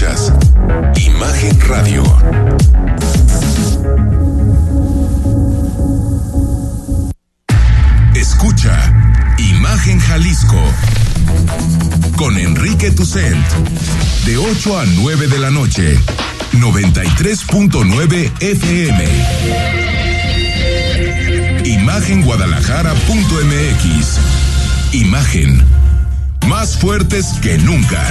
Escuchas Imagen Radio. Escucha Imagen Jalisco con Enrique Tucent de 8 a 9 de la noche, 93.9 FM. Imagenguadalajara.mx. Imagen. Más fuertes que nunca.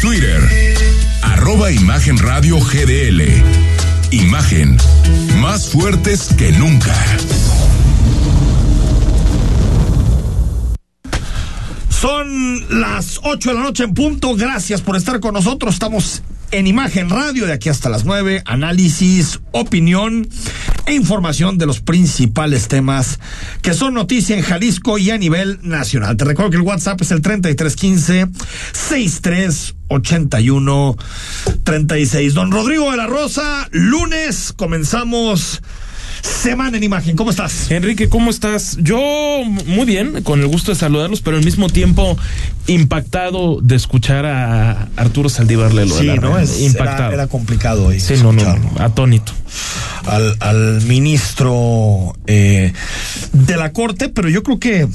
Twitter. Arroba Imagen GDL. Imagen. Más fuertes que nunca. Son las 8 de la noche en punto. Gracias por estar con nosotros. Estamos en Imagen Radio de aquí hasta las 9. Análisis, opinión e información de los principales temas que son noticia en Jalisco y a nivel nacional. Te recuerdo que el WhatsApp es el 3315 6381 36. Don Rodrigo de la Rosa, lunes comenzamos Semana en Imagen. ¿Cómo estás? Enrique, ¿cómo estás? Yo muy bien, con el gusto de saludarlos, pero al mismo tiempo impactado de escuchar a Arturo Saldívar Lelo. Sí, ¿no? Es, impactado. Era, era complicado hoy. Sí, no, no, atónito. Al, al ministro eh, de la Corte, pero yo creo que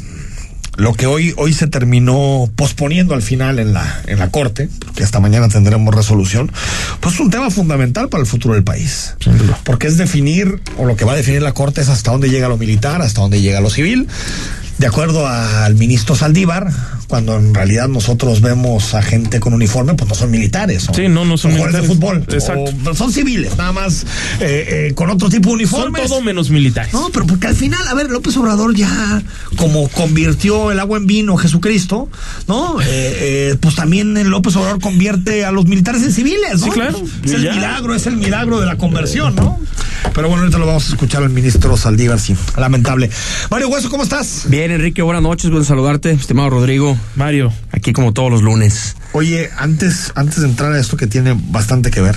lo que hoy, hoy se terminó posponiendo al final en la, en la Corte, porque esta mañana tendremos resolución, pues es un tema fundamental para el futuro del país. Porque es definir, o lo que va a definir la Corte es hasta dónde llega lo militar, hasta dónde llega lo civil. De acuerdo al ministro Saldívar, cuando en realidad nosotros vemos a gente con uniforme, pues no son militares. Son, sí, no, no son, militares. de fútbol. Exacto. son civiles, nada más eh, eh, con otro tipo de uniformes. Son todo menos militares. No, pero porque al final, a ver, López Obrador ya, como convirtió el agua en vino Jesucristo, ¿no? Eh, pues también López Obrador convierte a los militares en civiles, ¿no? Sí, claro. Es el milagro, es el milagro de la conversión, ¿no? Pero bueno, ahorita lo vamos a escuchar al ministro Saldívar, sí. Lamentable. Mario Hueso, ¿cómo estás? Bien, Enrique, buenas noches, buen saludarte, estimado Rodrigo. Mario. Aquí como todos los lunes. Oye, antes, antes de entrar a esto que tiene bastante que ver,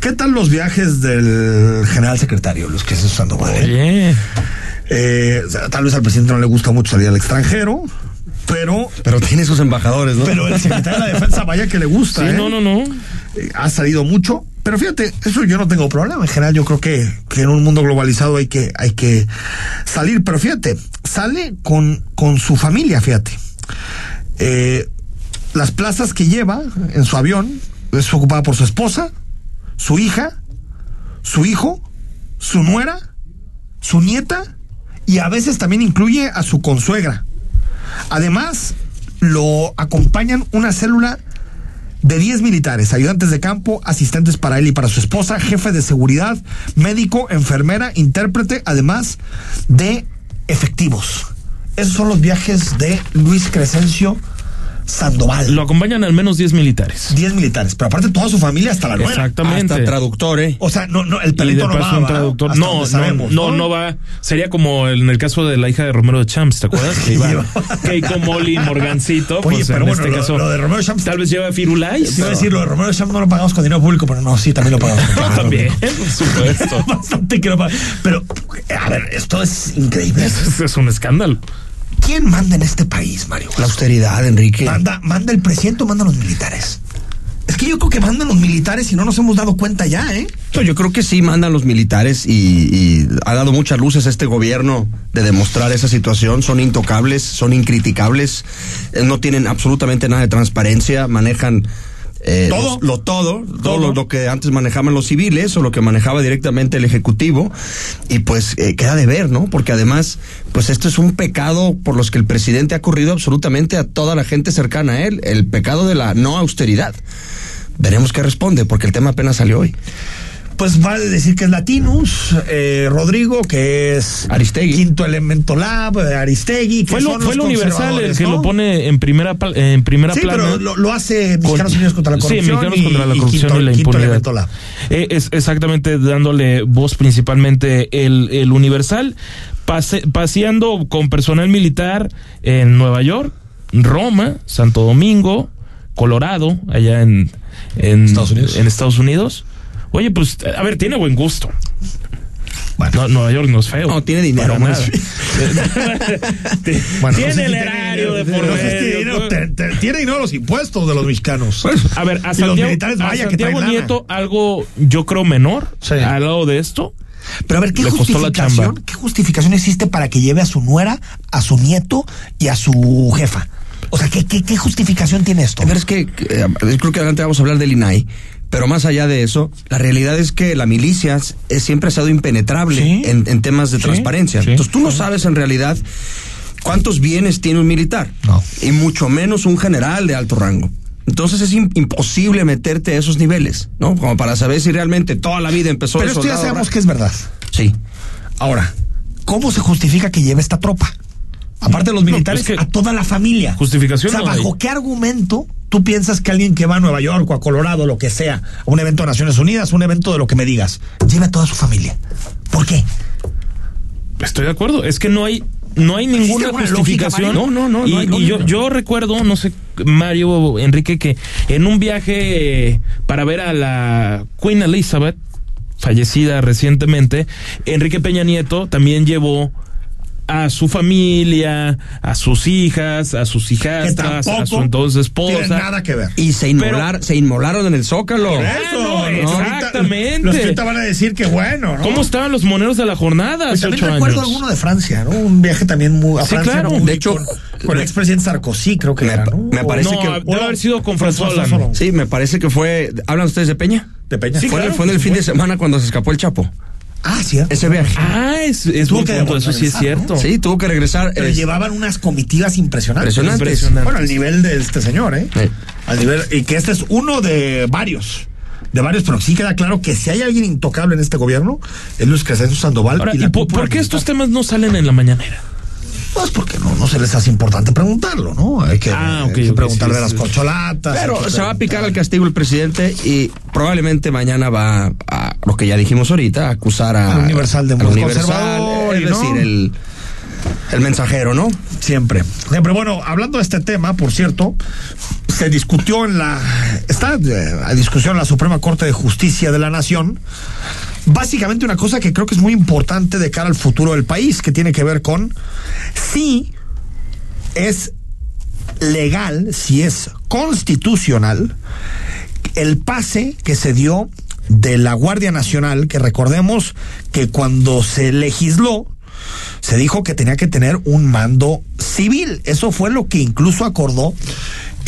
¿qué tal los viajes del general secretario, los que se usando Oye. Eh, tal vez al presidente no le gusta mucho salir al extranjero, pero. Pero tiene sus embajadores, ¿no? Pero el secretario de la defensa, vaya que le gusta. Sí, ¿eh? no, no, no. Eh, ha salido mucho. Pero fíjate, eso yo no tengo problema. En general, yo creo que, que en un mundo globalizado hay que, hay que salir. Pero fíjate, sale con, con su familia, fíjate. Eh, las plazas que lleva en su avión es ocupada por su esposa, su hija, su hijo, su nuera, su nieta y a veces también incluye a su consuegra. Además, lo acompañan una célula de 10 militares, ayudantes de campo, asistentes para él y para su esposa, jefe de seguridad, médico, enfermera, intérprete, además de efectivos. Esos son los viajes de Luis Crescencio Sandoval. Lo acompañan al menos 10 militares. 10 militares, pero aparte toda su familia hasta la nuera. Exactamente. Hasta traductor, ¿eh? O sea, no, no, el de pelito no va, un traductor. hasta No, no, sabemos, no, no va. Sería como en el caso de la hija de Romero de Champs, ¿te acuerdas? Que iba Keiko Molly Morgancito. Oye, pues pero en bueno, este lo, caso. lo de Romero Champs. Tal vez lleva Firulais. Te iba a decir, lo de Romero Champs no lo pagamos con dinero público, pero no, sí, también lo pagamos. También, por supuesto. Bastante que lo pagamos. Pero, a ver, esto es increíble. Es, es un escándalo. ¿Quién manda en este país, Mario? La austeridad, Enrique. ¿Manda, ¿Manda el presidente o mandan los militares? Es que yo creo que mandan los militares y no nos hemos dado cuenta ya, ¿eh? Yo creo que sí mandan los militares y, y ha dado muchas luces a este gobierno de demostrar esa situación. Son intocables, son incriticables, eh, no tienen absolutamente nada de transparencia, manejan eh, ¿Todo? Lo, lo todo, todo, Todo. Lo, lo que antes manejaban los civiles o lo que manejaba directamente el ejecutivo y pues eh, queda de ver, ¿no? Porque además, pues esto es un pecado por los que el presidente ha corrido absolutamente a toda la gente cercana a él, el pecado de la no austeridad. Veremos qué responde, porque el tema apenas salió hoy. Pues vale decir que es Latinus, eh, Rodrigo, que es Aristegui. Quinto Elemento Lab, eh, Aristegui. Que Fue lo, son fue los lo universal el que ¿no? lo pone en primera, en primera Sí, plana. pero lo, lo hace Mexicanos Con- Unidos contra la Sí, Corrupción. Mexicanos y, contra la y corrupción Quinto- y la Quinto impunidad. Elemento Lab. Eh, es exactamente dándole voz principalmente el, el Universal, pase- paseando con personal militar en Nueva York, Roma, Santo Domingo, Colorado, allá en, en Estados Unidos. en Estados Unidos. Oye, pues, a ver, tiene buen gusto. No, Nueva York no es feo. No, tiene dinero. Bueno, tiene no sé el si erario de por no sé si medio, tiene dinero, ¿no? te- te- tiene dinero los impuestos de los mexicanos. A ver, a Santiago, militares, a vaya que Santiago. Nieto, algo yo creo menor Sí. al lado de esto. Pero a ver, ¿qué justificación. ¿qué justificación existe para que lleve a su nuera, a su nieto y a su jefa? O sea, ¿qué, qué, qué justificación tiene esto? A ver, es que eh, creo que adelante vamos a hablar del INAI, pero más allá de eso, la realidad es que la milicia es- es- siempre ha sido impenetrable Sí. en, en temas de Sí, transparencia. sí. Entonces tú no sabes en realidad cuántos bienes tiene un militar, No. y mucho menos un general de alto rango. Entonces es im- imposible meterte a esos niveles, ¿no? Como para saber si realmente toda la vida empezó Pero de esto ya sabemos que es verdad. Sí. Ahora, ¿cómo se justifica que lleve esta tropa? Aparte de los No, militares, es que a toda la familia. justificación O sea, no hay. ¿bajo qué argumento tú piensas que alguien que va a Nueva York o a Colorado, lo que sea, a un evento de Naciones Unidas, un evento de lo que me digas, lleve a toda su familia? ¿Por qué? Estoy de acuerdo. Es que no hay no hay ninguna lógica, justificación. No, no, no, Y, no hay y yo, yo recuerdo, no sé, Mario, Enrique, que en un viaje eh, para ver a la Queen Elizabeth, fallecida recientemente, Enrique Peña Nieto también llevó a su familia, a sus hijas, a sus hijastras, a su entonces tiene esposa. nada que ver. Y se, inmolar, se inmolaron en el Zócalo. Por eso, ahorita- exactamente. Los que ahorita van a decir que bueno, ¿no? ¿Cómo estaban los moneros de la jornada Pues hace también ocho recuerdo años? alguno de Francia, ¿no? Un viaje también muy a Sí, Francia, claro. De hecho, con, con el expresidente Sarkozy, creo que me era, ¿no? me parece no, que- debe haber sido con François Hollande. Sí, me parece que fue. ¿Hablan ustedes de Peña? De Peña. Sí, fue, en el- claro, fue en el por fin de semana cuando se escapó el Chapo. Ah, sí. Ese viaje. Ah, es, es Tuvo buen que punto, eso sí es cierto. ¿no? Sí, tuvo que regresar. Pero es- llevaban unas comitivas impresionantes. Impresionantes. Impresionantes. Bueno, al nivel de este señor, ¿eh? Sí. Al nivel, y que este es uno de varios. De varios, pero sí queda claro que si hay alguien intocable en este gobierno, es Luis Crescencio Sandoval. Ahora, y ¿y la por, qué estos temas no salen en la mañanera? Pues porque no, no se les hace importante preguntarlo, ¿no? Hay que, Ah, hay ok, que ok, preguntar sí, de las corcholatas. hay Pero que se va a picar preguntar- al castigo el presidente y probablemente mañana va a lo que ya dijimos ahorita, a acusar a, Al Universal de al Universal, conservador, es ¿no? decir, el, el mensajero, ¿no? Siempre. Siempre. Bueno, hablando de este tema, por cierto, se discutió en la. Está eh, a discusión en la Suprema Corte de Justicia de la Nación. Básicamente una cosa que creo que es muy importante de cara al futuro del país, que tiene que ver con si es legal, si es constitucional, el pase que se dio de la Guardia Nacional, que recordemos que cuando se legisló, se dijo que tenía que tener un mando civil. Eso fue lo que incluso acordó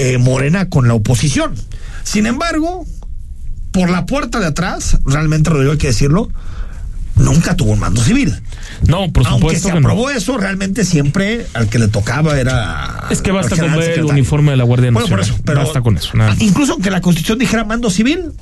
eh, Morena con la oposición. Sin embargo, por la puerta de atrás, realmente Rodrigo hay que decirlo, nunca tuvo un mando civil. No, por Aunque supuesto se que no. aprobó eso, realmente siempre al que le tocaba era. Es que basta con ver el uniforme de la Guardia Bueno, por Nacional. eso, pero basta con eso, nada incluso aunque la Constitución dijera mando civil,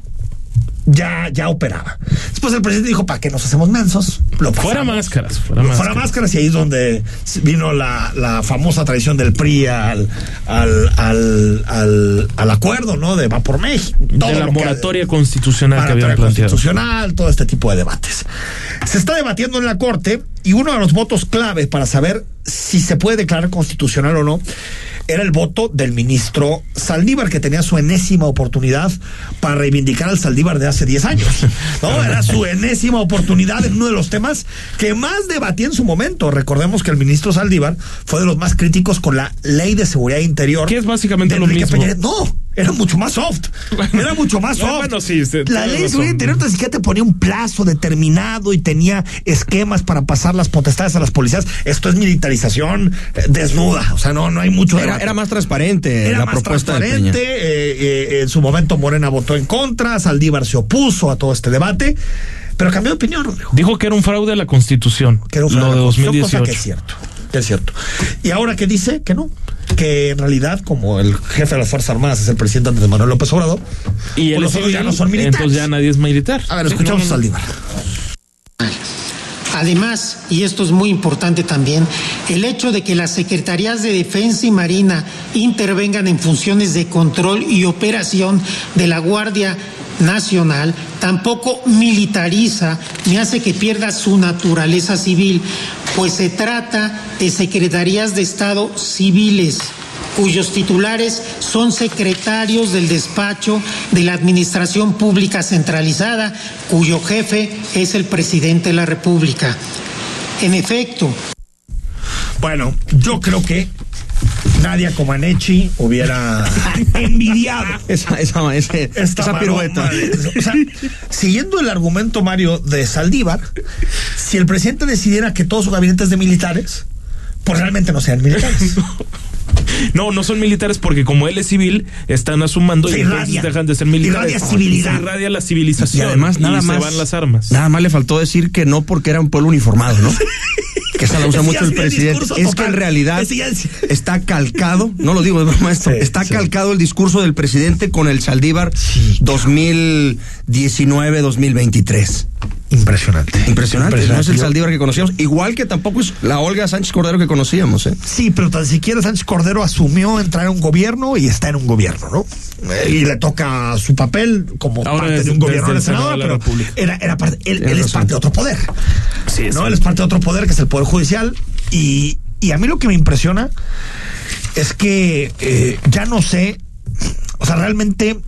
ya, ya operaba. Después el presidente dijo, ¿para qué nos hacemos mensos? Lo Fuera máscaras, fuera Fuera máscaras. máscaras y ahí es donde vino la, la famosa tradición del PRI al, al, al, al, al acuerdo, ¿no? De va por México. todo de la lo que- moratoria constitucional que habían planteado. constitucional, todo este tipo de debates. Se está debatiendo en la Corte y uno de los votos clave para saber si se puede declarar constitucional o no era el voto del ministro Saldívar, que tenía su enésima oportunidad para reivindicar al Saldívar de hace 10 años. ¿no? Era su enésima oportunidad en uno de los temas que más debatía en su momento. Recordemos que el ministro Saldívar fue de los más críticos con la ley de seguridad interior. Que es básicamente lo Enrique mismo. Peña. No, era mucho más soft. Era mucho más soft. Bueno, sí, sí, la ley de seguridad interior ni siquiera te ponía un plazo determinado y tenía esquemas para pasar las potestades a las policías. Esto es militarización eh, desnuda. O sea, no, no hay mucho Era, más transparente Era la más propuesta de transparente. Peña. eh, eh, en su momento Morena votó en contra, Saldívar se opuso a todo este debate, pero cambió de opinión, Rodrigo. Dijo que era un fraude a la Constitución. Que era un lo fraude de a la Constitución, 2018. Cosa que es cierto, que es cierto. Y ahora que dice que no, que en realidad como el jefe de las Fuerzas Armadas es el presidente Andrés Manuel López Obrador, Y pues él los otros ya no son militares. Entonces ya nadie es militar. A ver, Sí, escuchamos no, a no, Saldívar. Además, y esto es muy importante también, el hecho de que las Secretarías de Defensa y Marina intervengan en funciones de control y operación de la Guardia Nacional tampoco militariza ni hace que pierda su naturaleza civil, pues se trata de secretarías de Estado civiles cuyos titulares son secretarios del despacho de la Administración Pública Centralizada, cuyo jefe es el presidente de la República. En efecto. Bueno, yo creo que Nadia Comaneci hubiera envidiado esa, esa, ese, esa pirueta. O sea, siguiendo el argumento, Mario, de Saldívar, si el presidente decidiera que todos sus gabinetes de militares, pues realmente no sean militares. No, no son militares porque como él es civil, están a su mando y entonces dejan de ser militares. Irradia civilidad. Se irradia la civilización. Y además, nada y más. se van las armas. Nada más le faltó decir que no porque era un pueblo uniformado, ¿no? que esa la usa mucho el presidente. Es que en realidad es- está calcado, no lo digo de broma esto, Sí, está sí. calcado el discurso del presidente con el Saldívar 2019-2023. Impresionante. Impresionante, no es el Saldívar que conocíamos, igual que tampoco es la Olga Sánchez Cordero que conocíamos, ¿eh? Sí, pero tan siquiera Sánchez Cordero asumió entrar en un gobierno y está en un gobierno, ¿no? Eh, Y le toca su papel como Ahora parte es de un gobierno desde de el Senado de pero era, era parte, él, es parte de otro poder. Sí, ¿no? sí. Él es parte de otro poder que es el poder judicial y, y a mí lo que me impresiona es que eh, ya no sé, o sea, realmente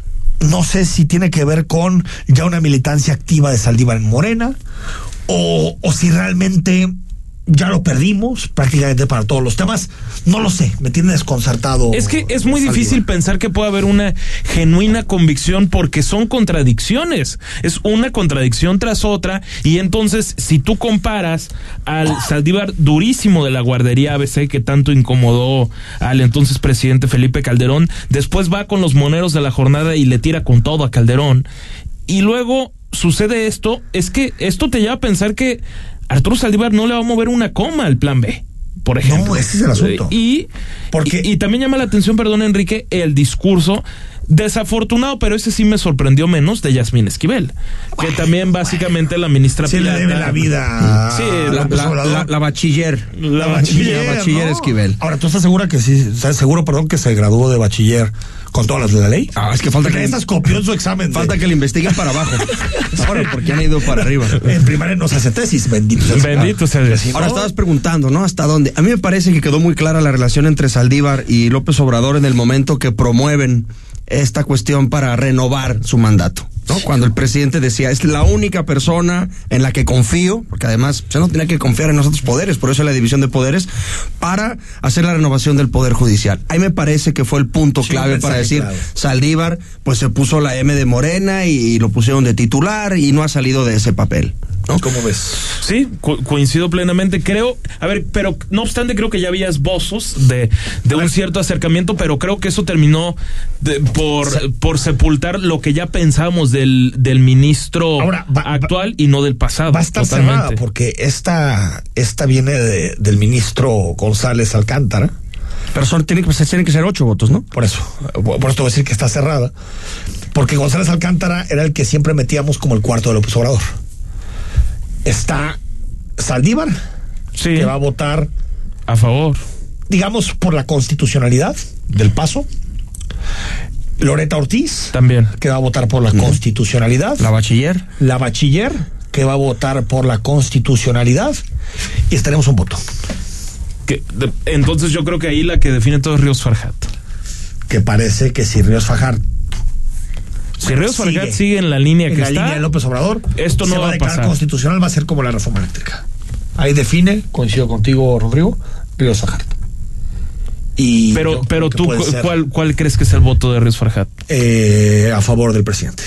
no sé si tiene que ver con ya una militancia activa de Saldívar en Morena o, o si realmente ya lo perdimos prácticamente para todos los temas. No lo sé, me tiene desconcertado. Es que es muy difícil pensar que pueda haber una genuina convicción porque son contradicciones. Es una contradicción tras otra y entonces si tú comparas al Saldívar durísimo de la guardería ABC que tanto incomodó al entonces presidente Felipe Calderón, después va con los moneros de la jornada y le tira con todo a Calderón y luego sucede esto, es que esto te lleva a pensar que Arturo Saldívar no le va a mover una coma al plan B. Por ejemplo. ese es el asunto. Y, Porque- y, y también llama la atención, perdón, Enrique, el discurso desafortunado, pero ese sí me sorprendió menos de Yasmín Esquivel, que también básicamente la ministra Sí le Pilata- debe la vida. a Sí, La, la- la- la bachiller. La bachiller, La bachiller ¿no? Esquivel. Ahora, ¿tú estás segura que sí? ¿Estás seguro, perdón, que se graduó de bachiller con todas las de la ley? Ah, es que falta que, estas copió en su examen. de- falta que le investiguen para abajo. Ahora, porque han ido para arriba. En primaria no se hace tesis, bendito sea. Bendito sea Dios. Ahora estabas preguntando, ¿no? ¿Hasta dónde? A mí me parece que quedó muy clara la relación entre Saldívar y López Obrador en el momento que promueven esta cuestión para renovar su mandato. ¿no? Cuando el presidente decía, es la única persona en la que confío, porque además ya no tenía que confiar en los otros poderes, por eso la división de poderes, para hacer la renovación del Poder Judicial. Ahí me parece que fue el punto clave para decir, clave. Saldívar, pues se puso la M de Morena y, lo pusieron de titular y no ha salido de ese papel. ¿No? ¿Cómo ves? Sí, co- coincido plenamente. Creo, a ver, pero no obstante, creo que ya había esbozos de, de un cierto acercamiento, pero creo que eso terminó de- por, por sepultar lo que ya pensábamos del, del ministro Ahora, va- va- actual y no del pasado. Va a estar totalmente. cerrada porque esta, esta viene de- del ministro González Alcántara. Pero son, tienen, que, tienen que ser ocho votos, ¿no? Por eso, por te voy a decir que está cerrada. Porque González Alcántara era el que siempre metíamos como el cuarto de López Obrador. Está Saldívar, Sí, que va a votar, a favor. digamos, por la constitucionalidad del paso. Loreta Ortiz, También. que va a votar por la constitucionalidad. La bachiller. La bachiller, que va a votar por la constitucionalidad. Y estaremos un voto. Que, de- entonces yo creo que ahí la que define todo es Ríos Farjat. Que parece que si Ríos Fajar Si Ríos Sigue. Farjat sigue en la línea en que la está, línea de López Obrador, esto no se va va a pasar. constitucional, va a ser como la reforma eléctrica. Ahí define, coincido contigo, Rodrigo, Ríos Fajar. Y pero, pero tú, ¿cuál, ¿cuál crees que es el voto de Ríos Farjat? eh, a favor del presidente.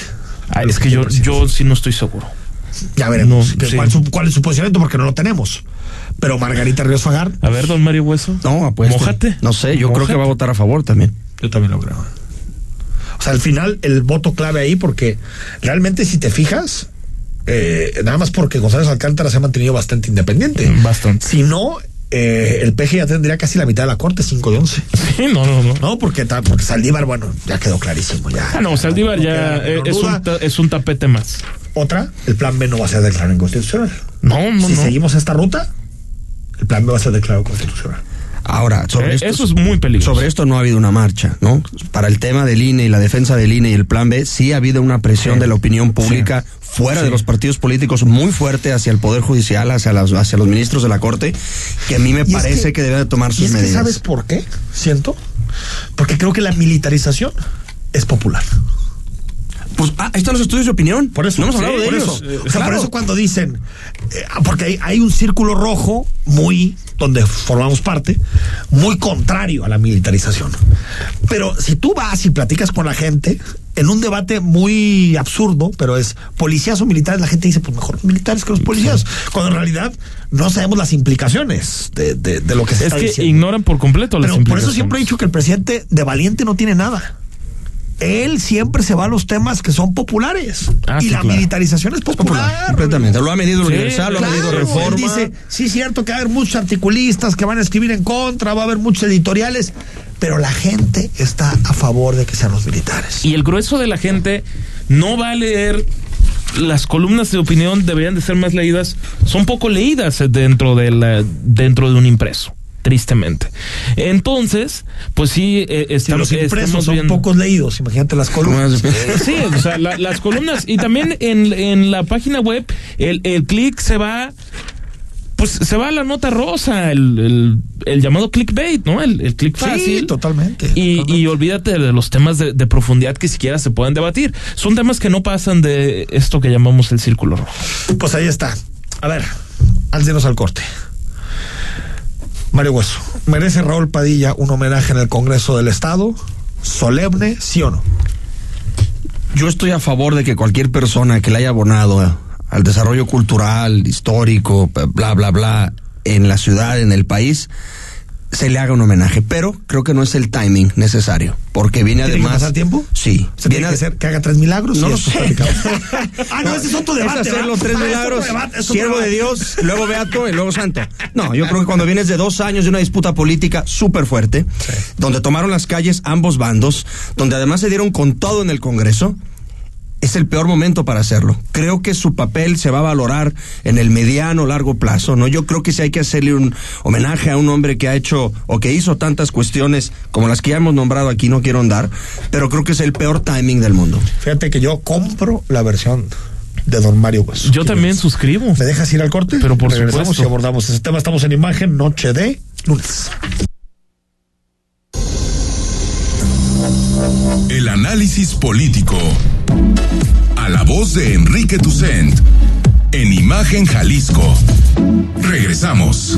Ah, es que yo, yo sí no estoy seguro. Ya veremos No, que- sí. cuál, su- cuál es su posicionamiento, porque no lo tenemos. Pero Margarita Ríos Fajar, A ver, don Mario Hueso. No, apuesta. Mójate. No sé, yo creo que va a votar a favor también. yo también lo creo. O sea, al final, el voto clave ahí, porque realmente, si te fijas, eh, nada más porque González Alcántara se ha mantenido bastante independiente. Bastante. Si no, eh, el PG ya tendría casi la mitad de la corte, 5 de 11. Sí, no, no, no. No, porque, porque Saldívar, bueno, ya quedó clarísimo. Ya, Ah, no, Saldívar no ya eh, es un, ta- es un tapete más. Otra, el plan B no va a ser declarado inconstitucional. No, no, si no. seguimos esta ruta, el plan B va a ser declarado constitucional. Ahora, sobre Eh, esto, eso es muy peligroso. Sobre esto no ha habido una marcha, ¿no? Para el tema del INE y la defensa del INE y el plan B, sí ha habido una presión Sí. de la opinión pública fuera Sí. de los partidos políticos muy fuerte hacia el Poder Judicial, hacia, las, hacia los ministros de la Corte, que a mí me Y es parece que, debe de tomar Y sus que, medidas. ¿sabes por qué? Siento. Porque creo que la militarización es popular. Pues ah, ahí están los estudios de opinión. Por eso. No hemos hablado de por ellos. Eso. O sea, por eso cuando dicen, eh, porque hay, hay, un círculo rojo muy, donde formamos parte, muy contrario a la militarización. Pero si tú vas y platicas con la gente, en un debate muy absurdo, pero es policías o militares, la gente dice, pues mejor los militares que los policías, cuando en realidad no sabemos las implicaciones de, de, de lo que se es está que diciendo. ignoran por completo pero las por implicaciones. eso siempre he dicho que el presidente de valiente no tiene nada él siempre se va a los temas que son populares. Ah, y sí, la claro. militarización es popular. Popular, completamente. Lo ha medido el Sí, Universal, lo ha medido Reforma. él dice, sí, cierto que va a haber muchos articulistas que van a escribir en contra, va a haber muchos editoriales, pero la gente está a favor de que sean los militares. Y el grueso de la gente no va a leer las columnas de opinión deberían de ser más leídas, son poco leídas dentro de la, dentro de un impreso, tristemente. Entonces, pues sí, eh, estamos, los impresos son viendo- pocos leídos, imagínate las columnas. Sí, o sea, la- las columnas y también en, en la página web el, el clic se va, pues se va a la nota rosa, el, el, el llamado clickbait, ¿no? El, el click fácil. Sí, totalmente. Y, totalmente. y olvídate de los temas de, de profundidad que siquiera se pueden debatir. Son temas que no pasan de esto que llamamos el círculo rojo. Pues ahí está. A ver, álcenos al corte. Mario Hueso, ¿merece Raúl Padilla un homenaje en el Congreso del Estado? ¿Solemne, sí o no? Yo estoy a favor de que cualquier persona que le haya abonado al desarrollo cultural, histórico, bla, bla, bla, en la ciudad, en el país, se le haga un homenaje. Pero creo que no es el timing necesario. Porque viene ¿Tiene que además. pasar tiempo? Sí. ¿Se tiene que, ser, que haga tres milagros? No lo sé. ah, no, ese es otro debate. Es hacer los tres Ah, milagros, debate, siervo de. Dios, luego beato y luego santo. No, yo creo que cuando vienes de dos años de una disputa política súper fuerte, donde tomaron las calles ambos bandos, donde además se dieron con todo en el Congreso, es el peor momento para hacerlo. Creo que su papel se va a valorar en el mediano largo plazo, ¿no? Yo creo que si hay que hacerle un homenaje a un hombre que ha hecho o que hizo tantas cuestiones como las que ya hemos nombrado aquí, no quiero andar, pero creo que es el peor timing del mundo. Fíjate que yo compro la versión de don Mario Hueso. Yo también suscribo. ¿Me dejas ir al corte? Pero por Regresamos supuesto. y abordamos ese tema. Estamos en imagen, noche de lunes. El análisis político. A la voz de Enrique Tucent. En Imagen Jalisco. Regresamos.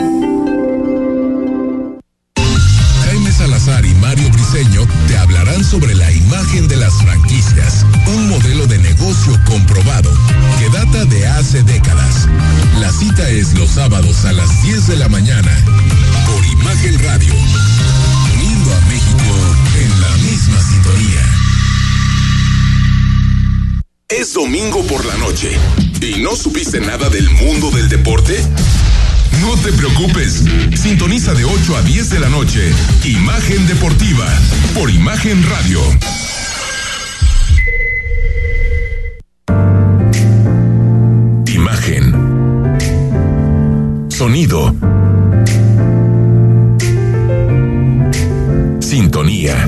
Es domingo por la noche y no supiste nada del mundo del deporte. No te preocupes. Sintoniza de 8 a 10 de la noche. Imagen Deportiva. Por Imagen Radio. Imagen. Sonido. Sintonía.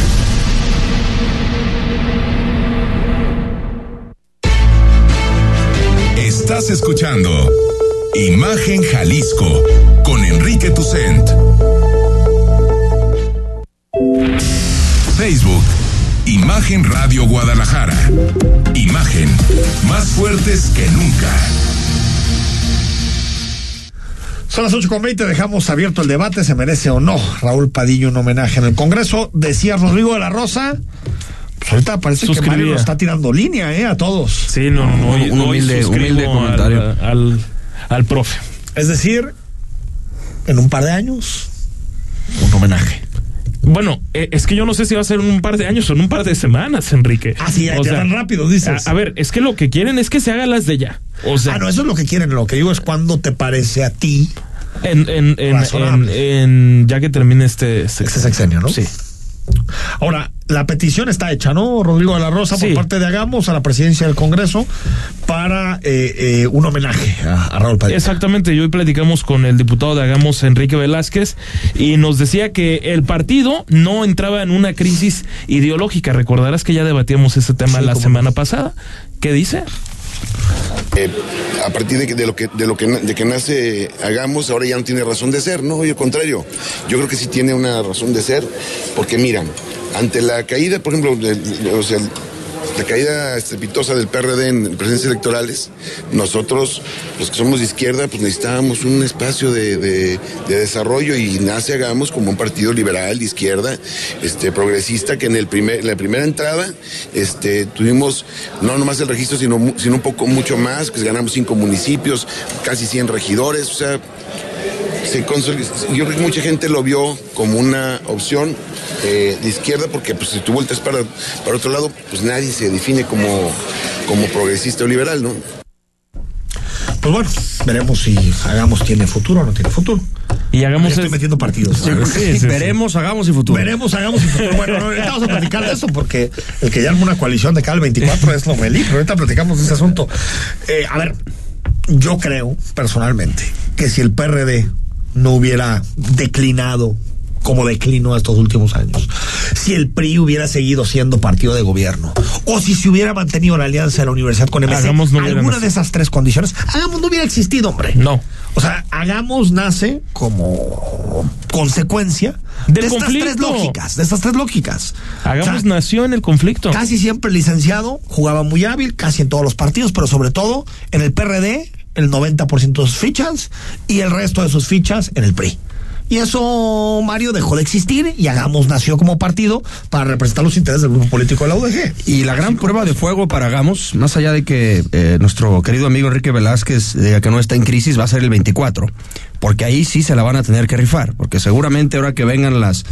Estás escuchando Imagen Jalisco con Enrique Tucent. Facebook, Imagen Radio Guadalajara. Imagen, más fuertes que nunca. Son las 8.20, dejamos abierto el debate, ¿se merece o no Raúl Padillo un homenaje en el Congreso? Decía Rodrigo de la Rosa, ahorita parece que Mario nos está tirando línea, ¿eh? A todos. Sí, no, no, no. Hoy, un humilde, humilde comentario. Al, al, al profe. Es decir, en un par de años, un homenaje. Bueno, eh, es que yo no sé si va a ser en un par de años o en un par de semanas, Enrique. Ah, sí, ya, O ya sea, tan rápido, dices. A, a ver, es que lo que quieren es que se haga las de ya. O sea, ah, no, eso es lo que quieren. Lo que digo es cuando te parece a ti en, en, en, en, ya que termine este, este sexenio, ¿no? Sí. Ahora, la petición está hecha, ¿no, Rodrigo de la Rosa, Sí. por parte de Hagamos a la presidencia del Congreso para eh, eh, un homenaje a, a Raúl Padilla. Exactamente, y hoy platicamos con el diputado de Hagamos, Enrique Velázquez, y nos decía que el partido no entraba en una crisis ideológica. Recordarás que ya debatíamos ese tema Sí, la semana pasada. ¿Qué dice? Eh, a partir de, lo que de lo que de que nace hagamos ahora ya no tiene razón de ser no al contrario yo creo que sí tiene una razón de ser porque mira ante la caída por ejemplo de- o sea, la caída estrepitosa del PRD en presencias electorales nosotros los que somos de izquierda pues necesitábamos un espacio de, de- de desarrollo y nace hagamos como un partido liberal de izquierda este progresista que en el primer la primera entrada este tuvimos no nomás el registro sino sino un poco mucho más que ganamos cinco municipios casi 100 regidores o sea se yo creo que mucha gente lo vio como una opción eh, de izquierda porque pues si tú vueltas para, para otro lado pues nadie se define como como progresista o liberal no Pues bueno, veremos si Hagamos tiene futuro o no tiene futuro. Y hagamos Ya estoy es- metiendo partidos. ¿sabes? Sí, sí, sí. Veremos, hagamos y futuro. Veremos, hagamos y futuro. Bueno, no, ahorita vamos a platicar de eso porque el que ya arma una coalición de cada 24 es Lomelí, pero ahorita platicamos de ese asunto. Eh, a ver, yo creo personalmente que si el PRD no hubiera declinado como declinó estos últimos años, si el PRI hubiera seguido siendo partido de gobierno, o si se hubiera mantenido la alianza de la universidad con MC, Hagamos no alguna de esas tres condiciones, Hagamos no hubiera existido, hombre. No. O sea, Hagamos nace como consecuencia Del de estas tres lógicas, de estas tres lógicas. Hagamos O sea, nació en el conflicto. casi siempre licenciado, jugaba muy hábil, casi en todos los partidos, pero sobre todo en el PRD, el 90% de sus fichas y el resto de sus fichas en el PRI. Y eso, Mario, dejó de existir y Hagamos nació como partido para representar los intereses del grupo político de la UDG. Y la gran prueba de fuego para Hagamos, más allá de que eh, nuestro querido amigo Enrique Velázquez diga que no está en crisis, va a ser el 24. Porque ahí sí se la van a tener que rifar. Porque seguramente ahora que vengan las,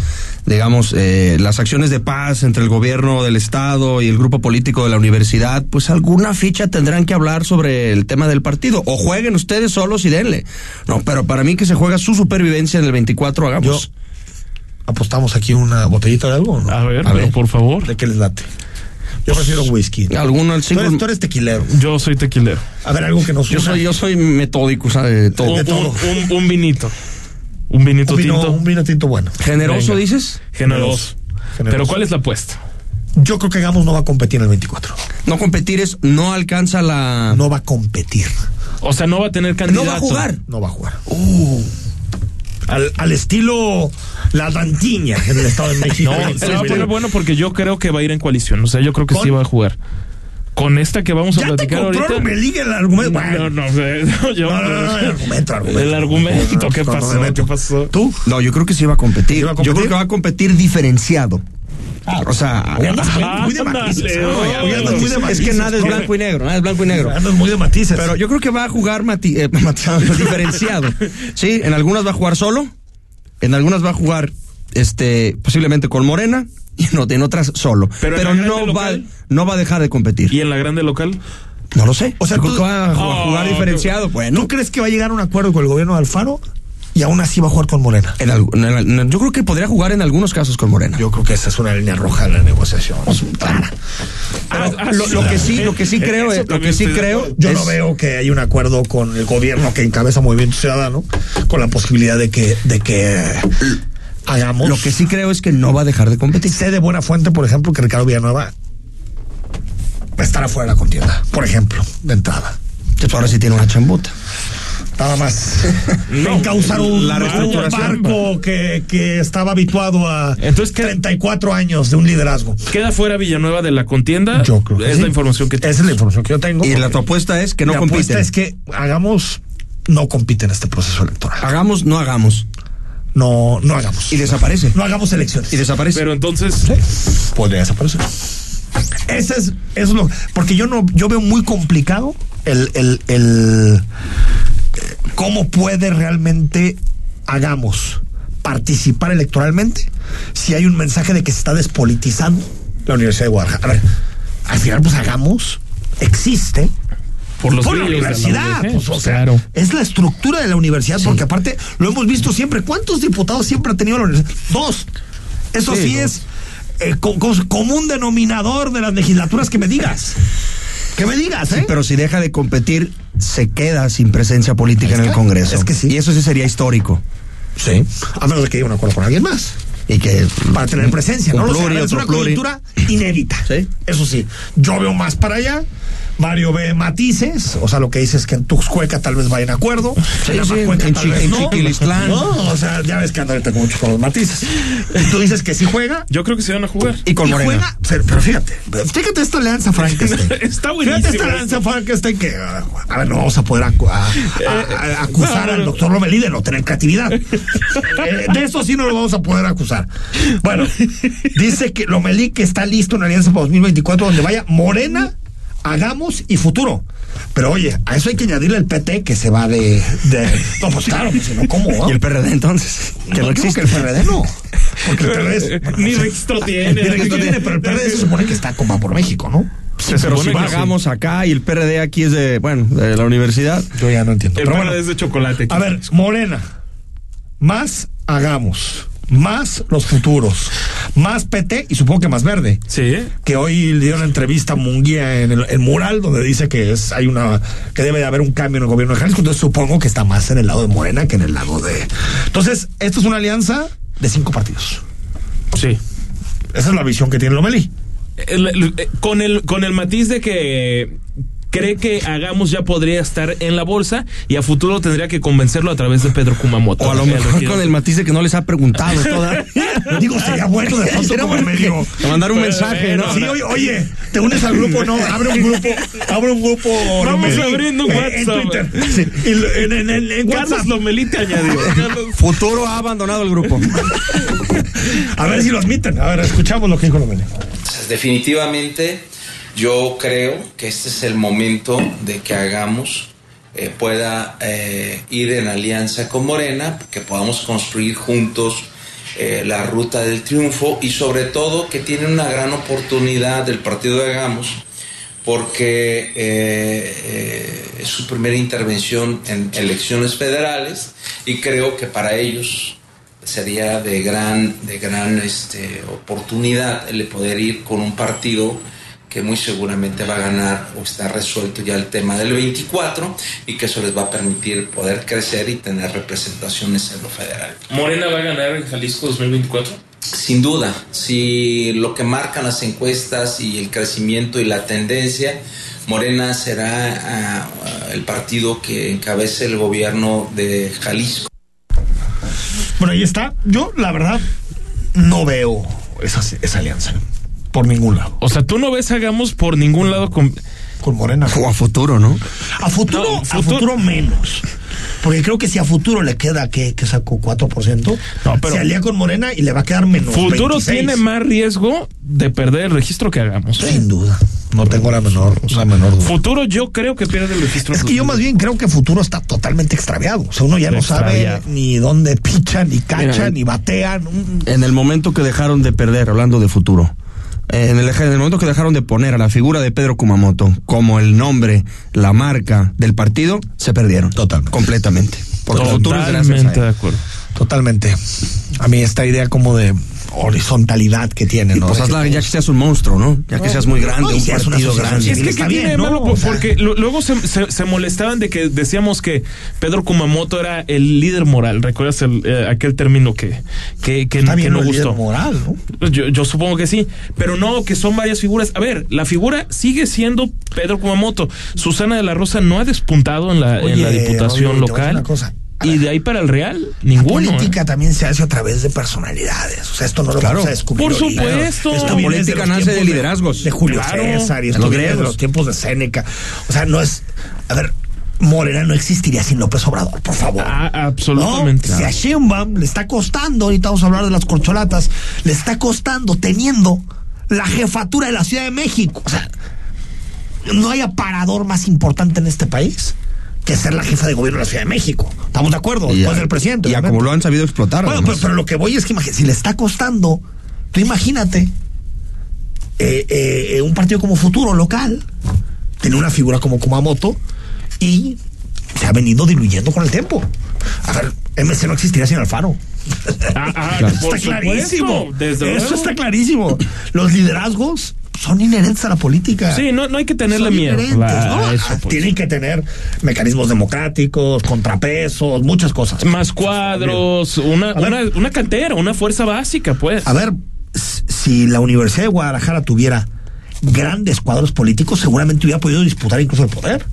digamos, eh, las acciones de paz entre el gobierno del Estado y el grupo político de la universidad, pues alguna ficha tendrán que hablar sobre el tema del partido. O jueguen ustedes solos y denle. No, pero para mí que se juega su supervivencia en el 24, hagamos. ¿Apostamos aquí una botellita de algo no? A ver, A ver. por favor. ¿De qué les late? Yo prefiero whisky. Alguno el Tú eres, single- tú eres tequilero. Yo soy tequilero. A ver, algo que nos Yo una. soy, yo soy metódico, ¿sabe? Todo. De todo. un- un- un vinito. Un vinito un vino, tinto. un vino tinto bueno. ¿Generoso Venga. dices? Generoso. Generoso. Pero ¿cuál es la apuesta? Yo creo que Hagamos no va a competir en el 24. No competir es, no alcanza la... No va a competir. O sea, no va a tener candidato. No va a jugar. No va a jugar. Uh. Al, al estilo La Dantiña en el Estado de México. No, se va a poner bueno porque yo creo que va a ir en coalición. O sea, yo creo que ¿Con? sí va a jugar. Con esta que vamos a Ya te platicar compró ahorita. El argumento. No, Bueno. no, no, yo- No, no, no, el argumento, el argumento. El argumento, ¿qué pasó? ¿Tú? No, yo creo que sí va a competir. ¿Sí va a Yo competir? creo que va a competir diferenciado. O sea, Hoy andas muy- Ah, muy de matices. oye, Hoy andas muy de es que nada es blanco y negro, nada es blanco y negro. Andas muy de matices. Pero yo creo que va a jugar mati- eh, diferenciado. Sí, en algunas va a jugar solo, en algunas va a jugar este posiblemente con Morena y en, ot- en otras solo. Pero no va no va a dejar de competir. ¿Y en la grande local? no lo sé. O sea, tú- va a jugar, Oh, diferenciado. Bueno, ¿Tú crees que va a llegar a un acuerdo con el gobierno de Alfaro? Y aún así va a jugar con Morena. En en el- en- yo creo que podría jugar en algunos casos con Morena. Yo creo que esa es una línea roja de la negociación. Clara. Ah, ah, lo, lo que sí, lo que sí creo, Eso es- lo también que sí creo. Yo es- no veo que hay un acuerdo con el gobierno que encabeza Movimiento Ciudadano con la posibilidad de que, de que hagamos. lo que sí creo es que no va a dejar de competir. sé de buena fuente, por ejemplo, que Ricardo Villanueva va a estar afuera de la contienda, por ejemplo, de entrada. Ahora sí tiene una chambuta. Nada más No, encauzar un, la un barco que, que estaba habituado a Entonces, ¿qué- 34 años de un liderazgo. ¿Queda fuera Villanueva de la contienda? Yo creo que Es sí. la información que Esa es la información que yo tengo. Y la tu apuesta es que no Mi apuesta compiten. es que hagamos, no compite en este proceso electoral. Hagamos, no hagamos. No, no hagamos. Y desaparece. No hagamos elecciones. Y desaparece. Pero entonces, Sí, podría desaparecer. Ese es, eso es lo, porque yo no, yo veo muy complicado el, el, el cómo puede realmente hagamos participar electoralmente si hay un mensaje de que se está despolitizando la Universidad de Guadalajara. A ver, al final pues hagamos, existe por los por la universidad, pues, o sea, claro. es la estructura de la universidad, porque aparte lo hemos visto siempre. ¿Cuántos diputados siempre ha tenido la universidad? Dos. Eso sí, Sí, dos. es eh, co- co- común denominador de las legislaturas que me digas. Que me digas, ¿eh? Pero si deja de competir, se queda sin presencia política en el Congreso. es que sí. Y eso sí sería histórico. sí. A menos de que haya un acuerdo con alguien más. Y que Para tener presencia, ¿no? O sea, pluri, es una pluri. coyuntura inédita. Sí. Eso sí. Yo veo más para allá. Mario ve matices, o sea, lo que dices es que en Tuxcueca tal vez vaya en acuerdo, Sí, en sí, Amacueca en tal Chi- vez en no. Chiquilistlán. No, o sea, ya ves que anda ahorita con mucho con los matices. Y tú dices que sí juega, Yo creo que se van a jugar. y con y Morena. juega, pero, pero fíjate, fíjate esta alianza Frankenstein. Está Fíjate buenísimo. esta alianza Frankenstein que, a ver, no vamos a poder acu- a- a- a- acusar no, al doctor Lomelí de no tener creatividad. Eh, de eso sí no lo vamos a poder acusar. Bueno, dice que Lomelí que está listo en alianza para 2024 donde vaya Morena, Hagamos y Futuro. Pero oye, a eso hay que añadirle el PT que se va de... de no, pues claro, pues, si no, ¿cómo? va? Y el PRD entonces. Que no, existe. que el PRD no. Porque el PRD es... bueno, Ni no sé. registro tiene. Ni registro tiene, pero el PRD se supone que está como por México, ¿no? Se Pero supone si que pagamos acá y el PRD aquí es de, bueno, de la universidad. Yo ya no entiendo. El Pero PRD bueno, es de chocolate. A ver, Morena, más hagamos, más los futuros, más PT y supongo que más verde. Sí. Que hoy le dio una entrevista a Munguía en el, mural donde dice que es hay una que debe de haber un cambio en el gobierno de Jalisco. Entonces supongo que está más en el lado de Morena que en el lado de. Entonces, esto es una alianza de cinco partidos. Sí. Esa es la visión que tiene Lomelí. El- el- eh, con el con el matiz de que cree que Hagamos ya podría estar en la bolsa y a futuro tendría que convencerlo a través de Pedro Kumamoto. O a lo mejor con el matiz de que no les ha preguntado toda. Digo, sería bueno de pronto Sería como bueno medio. que- mandar un mensaje, ¿no? Sí, oye, oye, te unes al grupo, no, abre un grupo, abre un grupo. Vamos Lomelí, abriendo un eh, En WhatsApp. Twitter. Sí, lo- en, en, en, en Carlos WhatsApp. Lomelí te añadió. Carlos- Futuro ha abandonado el grupo. A ver si los miten. A ver, escuchamos lo que dijo Lomelí. Definitivamente yo creo que este es el momento de que hagamos, eh, pueda eh, ir en alianza con Morena, que podamos construir juntos eh, la ruta del triunfo y sobre todo que tiene una gran oportunidad del partido de Hagamos porque es su primera intervención en elecciones federales y creo que para ellos sería de gran, de gran este, oportunidad el de poder ir con un partido que muy seguramente va a ganar o está resuelto ya el tema del 24 y que eso les va a permitir poder crecer y tener representaciones en lo federal. ¿Morena va a ganar en Jalisco 2024? Sin duda, si lo que marcan las encuestas y el crecimiento y la tendencia, Morena será ah, el partido que encabece el gobierno de Jalisco. Bueno, ahí está. Yo, la verdad, no veo esa, esa alianza por ningún lado. O sea, tú no ves Hagamos por ningún lado con... Con Morena. O a futuro, ¿no? A futuro, No, a futuro- menos. Porque creo que si a futuro le queda, que que sacó 4%? No, pero- se alía con Morena y le va a quedar menos. Futuro 26. tiene más riesgo de perder el registro que Hagamos. ¿eh? Sin duda. No tengo la menor, la menor duda. Futuro yo creo que pierde el registro. Es que yo más bien creo que futuro está totalmente extraviado. O sea, uno ya no sabe ni dónde picha, ni cacha, Mira, ni batea. mm, En el momento que dejaron de perder, hablando de futuro, en el, en el momento que dejaron de poner a la figura de Pedro Kumamoto como el nombre, la marca del partido, se perdieron. Totalmente. Completamente. A Totalmente de acuerdo. Totalmente. A mí esta idea como de horizontalidad que tiene, Y ¿no? pues hazla que ya que seas un monstruo, ¿no? Ya que seas muy grande, un seas partido grande. Es que, ¿qué tiene bien, de ¿no? malo? O sea- Porque lo- luego se, se- se molestaban de que decíamos que Pedro Kumamoto era el líder moral. ¿Recuerdas el, eh, aquel término que, que, que, Está que bien no el líder gustó? moral, ¿no? Yo, yo supongo que sí, pero no, que son varias figuras. A ver, la figura sigue siendo Pedro Kumamoto. Susana de la Rosa no ha despuntado en la, en Oye, la diputación decir local. una cosa. Y de ahí para el Real, La ninguno. política ¿eh? también se hace a través de personalidades. O sea, esto no lo Claro. vamos a descubrir. Por supuesto. Esto La viene política nace de liderazgos. De Julio Claro. César y esto de los tiempos de Séneca. O sea, no es. A ver, Morena no existiría sin López Obrador, por favor. Ah, absolutamente. No, si a Sheinbaum le está costando, ahorita vamos a hablar de las corcholatas, le está costando teniendo la jefatura de la Ciudad de México. O sea, no hay aparador más importante en este país que ser la jefa de gobierno de la Ciudad de México. ¿Estamos de acuerdo? Y Después a- del presidente. Y a obviamente. como lo han sabido explotar. Bueno, pero, además. pero lo que voy es que si le está costando, tú imagínate eh, eh, eh, un partido como Futuro local, tiene una figura como Kumamoto y se ha venido diluyendo con el tiempo. A ver, MC no existiría sin Alfaro. Ah, ah, está clarísimo. desde Eso luego. está clarísimo. Los liderazgos son inherentes a la política. Sí, no, no hay que tenerle miedo ¿no? eso. Ah, pues. Tienen que tener mecanismos democráticos, contrapesos, muchas cosas. Más cuadros, una, una, una cantera, una fuerza básica, pues. A ver, si la Universidad de Guadalajara tuviera grandes cuadros políticos, seguramente hubiera podido disputar incluso el poder.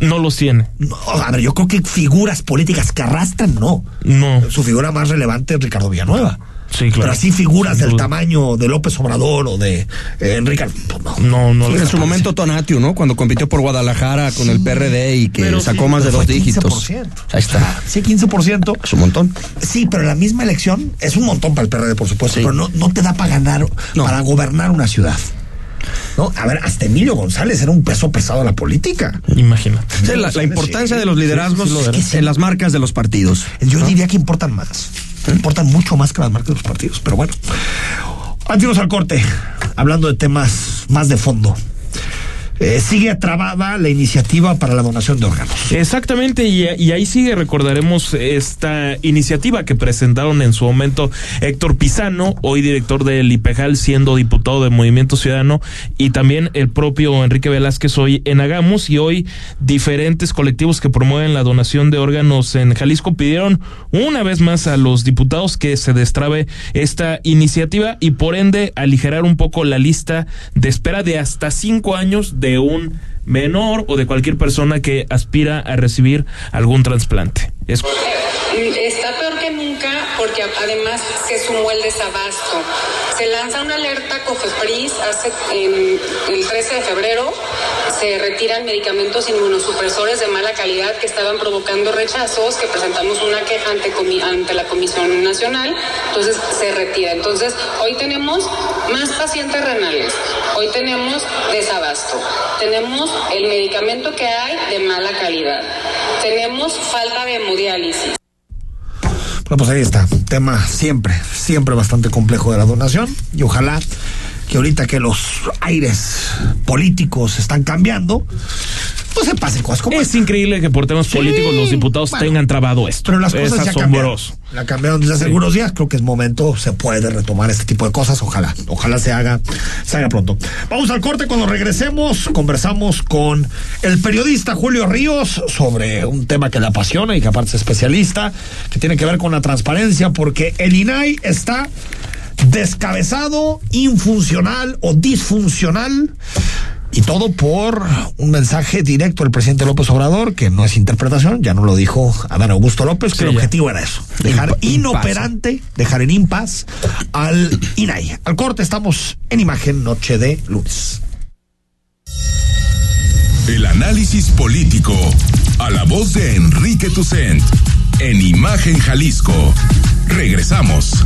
No los tiene. No, a ver, yo creo que figuras políticas que arrastran, no. No. Su figura más relevante es Ricardo Villanueva. Sí, claro. Pero así figuras del duda. tamaño de López Obrador o de eh, Enrique, pues no. No, no. en su momento Tonatiu, ¿no? Cuando compitió por Guadalajara con el PRD y que Pero sacó sí, más de dos dígitos. 15%. Ahí está. Sí, 15%. Es un montón. Sí, pero la misma elección es un montón para el PRD, por supuesto, Sí. pero no, no te da para ganar, No. para gobernar una ciudad. ¿No? A ver, hasta Emilio González era un peso pesado de la política. Imagínate. La, la importancia de los liderazgos Sí, sí, lo era. en las marcas de los partidos. Yo diría que importan más. Importan mucho más que las marcas de los partidos, pero bueno. Antes al corte, hablando de temas más de fondo. Eh, sigue trabada la iniciativa para la donación de órganos. Exactamente, y, ahí sigue, recordaremos esta iniciativa que presentaron en su momento Héctor Pizano, hoy director del IPEJAL, siendo diputado de Movimiento Ciudadano, y también el propio Enrique Velázquez hoy en Agamos, y hoy diferentes colectivos que promueven la donación de órganos en Jalisco pidieron una vez más a los diputados que se destrabe esta iniciativa y por ende aligerar un poco la lista de espera de hasta cinco años de un menor o de cualquier persona que aspira a recibir algún trasplante. Es- Está peor que nunca porque además. Se lanza una alerta COFEPRIS hace el 13 de febrero. Se retiran medicamentos inmunosupresores de mala calidad que estaban provocando rechazos, que presentamos una queja ante, ante la Comisión Nacional. Entonces se retira. Entonces hoy tenemos más pacientes renales. Hoy tenemos desabasto. Tenemos el medicamento que hay de mala calidad. Tenemos falta de hemodiálisis. Bueno, pues ahí está. Tema siempre, siempre bastante complejo de la donación. Y ojalá que ahorita que los aires políticos están cambiando, pues se pasen cosas como Es esta. increíble que por temas Sí, políticos los diputados bueno, tengan trabado esto. Pero las es cosas ya cambiaron. La cambiaron desde hace Sí. algunos días. Creo que es momento, se puede retomar este tipo de cosas. Ojalá, ojalá se haga, se haga pronto. Vamos al corte. Cuando regresemos, conversamos con el periodista Julio Ríos sobre un tema que le apasiona y que aparte es especialista, que tiene que ver con la transparencia, porque el INAI está descabezado, infuncional o disfuncional. Y todo por un mensaje directo del presidente López Obrador, que no es interpretación, ya no lo dijo Adán Augusto López, que Sí, el ya. objetivo era eso, dejar inoperante, dejar en impas al INAI. Al corte estamos en imagen noche de lunes. El análisis político. A la voz de Enrique Tucent. En Imagen Jalisco. Regresamos.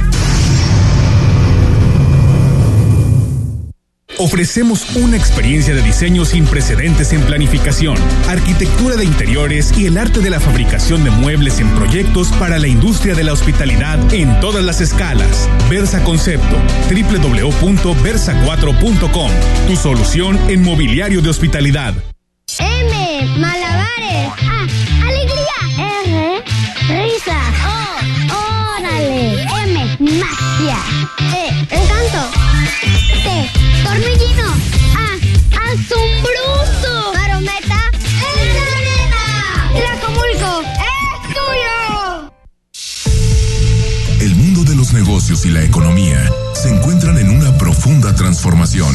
Ofrecemos una experiencia de diseño sin precedentes en planificación, arquitectura de interiores y el arte de la fabricación de muebles en proyectos para la industria de la hospitalidad en todas las escalas. Versa Concepto, www.versa4.com, tu solución en mobiliario de hospitalidad. M, malabares. A, alegría. R, risa. O, órale. M, magia. E, encanto. Este, ¡Te! ¡Tornillino! A ah, ¡Asombroso! ¡Marometa! ¡Es la ¡Tlacomulco! ¡Es tuyo! El mundo de los negocios y la economía se encuentran en una profunda transformación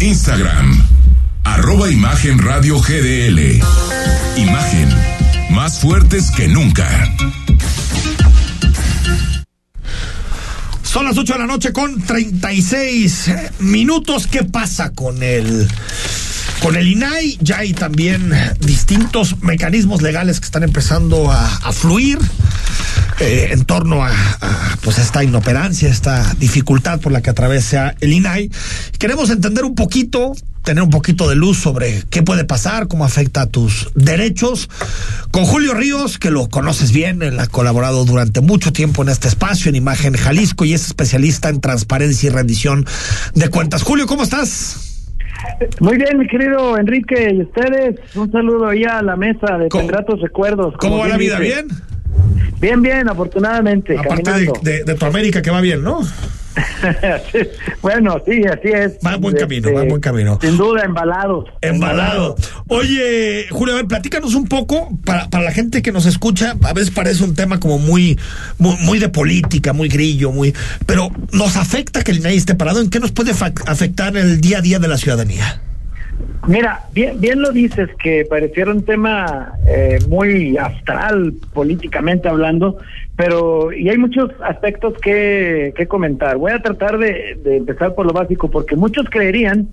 Instagram, arroba Imagen Radio GDL. Imagen, más fuertes que nunca. Son las 8 de la noche con 36 minutos. ¿Qué pasa con el con el INAI? Ya hay también distintos mecanismos legales que están empezando a, a fluir. Eh, en torno a, a, pues esta inoperancia, esta dificultad por la que atraviesa el INAI. Queremos entender un poquito, tener un poquito de luz sobre qué puede pasar, cómo afecta a tus derechos. Con Julio Ríos, que lo conoces bien, él ha colaborado durante mucho tiempo en este espacio, en Imagen Jalisco, y es especialista en transparencia y rendición de cuentas. Julio, ¿cómo estás? Muy bien, mi querido Enrique, y ustedes, un saludo ahí a la mesa de gratos recuerdos. ¿Cómo va la vida? ¿Bien? Bien, bien, afortunadamente. Aparte de, de, de, tu América que va bien, ¿no? bueno, sí, así es. Va en buen camino, va en buen camino. Sin duda, embalado. Embalado. Oye, Julio, a ver, platícanos un poco, para, para la gente que nos escucha, a veces parece un tema como muy, muy, muy de política, muy grillo, muy... Pero ¿nos afecta que el INAI esté parado? ¿En qué nos puede afectar el día a día de la ciudadanía? Mira, bien, bien lo dices, que pareciera un tema eh, muy astral políticamente hablando, pero y hay muchos aspectos que, que comentar. Voy a tratar de, de empezar por lo básico, porque muchos creerían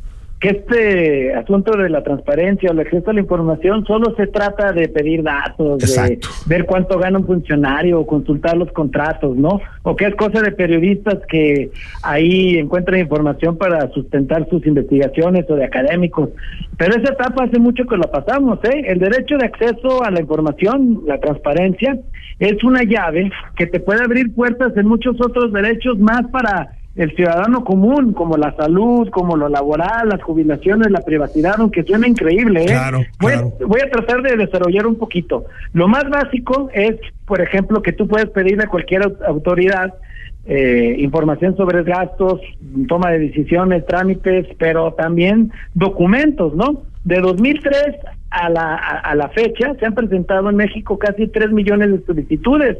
que este asunto de la transparencia o el acceso a la información solo se trata de pedir datos, Exacto. de ver cuánto gana un funcionario o consultar los contratos, ¿no? O que es cosa de periodistas que ahí encuentran información para sustentar sus investigaciones o de académicos. Pero esa etapa hace mucho que lo pasamos, ¿eh? El derecho de acceso a la información, la transparencia, es una llave que te puede abrir puertas en muchos otros derechos más para el ciudadano común, como la salud, como lo laboral, las jubilaciones, la privacidad, aunque suena increíble, ¿eh? Claro, voy, claro. voy a tratar de desarrollar un poquito. Lo más básico es, por ejemplo, que tú puedes pedirle a cualquier au- autoridad eh, información sobre gastos, toma de decisiones, trámites, pero también documentos, ¿no? De 2003 a la, a, a la fecha se han presentado en México casi 3 millones de solicitudes.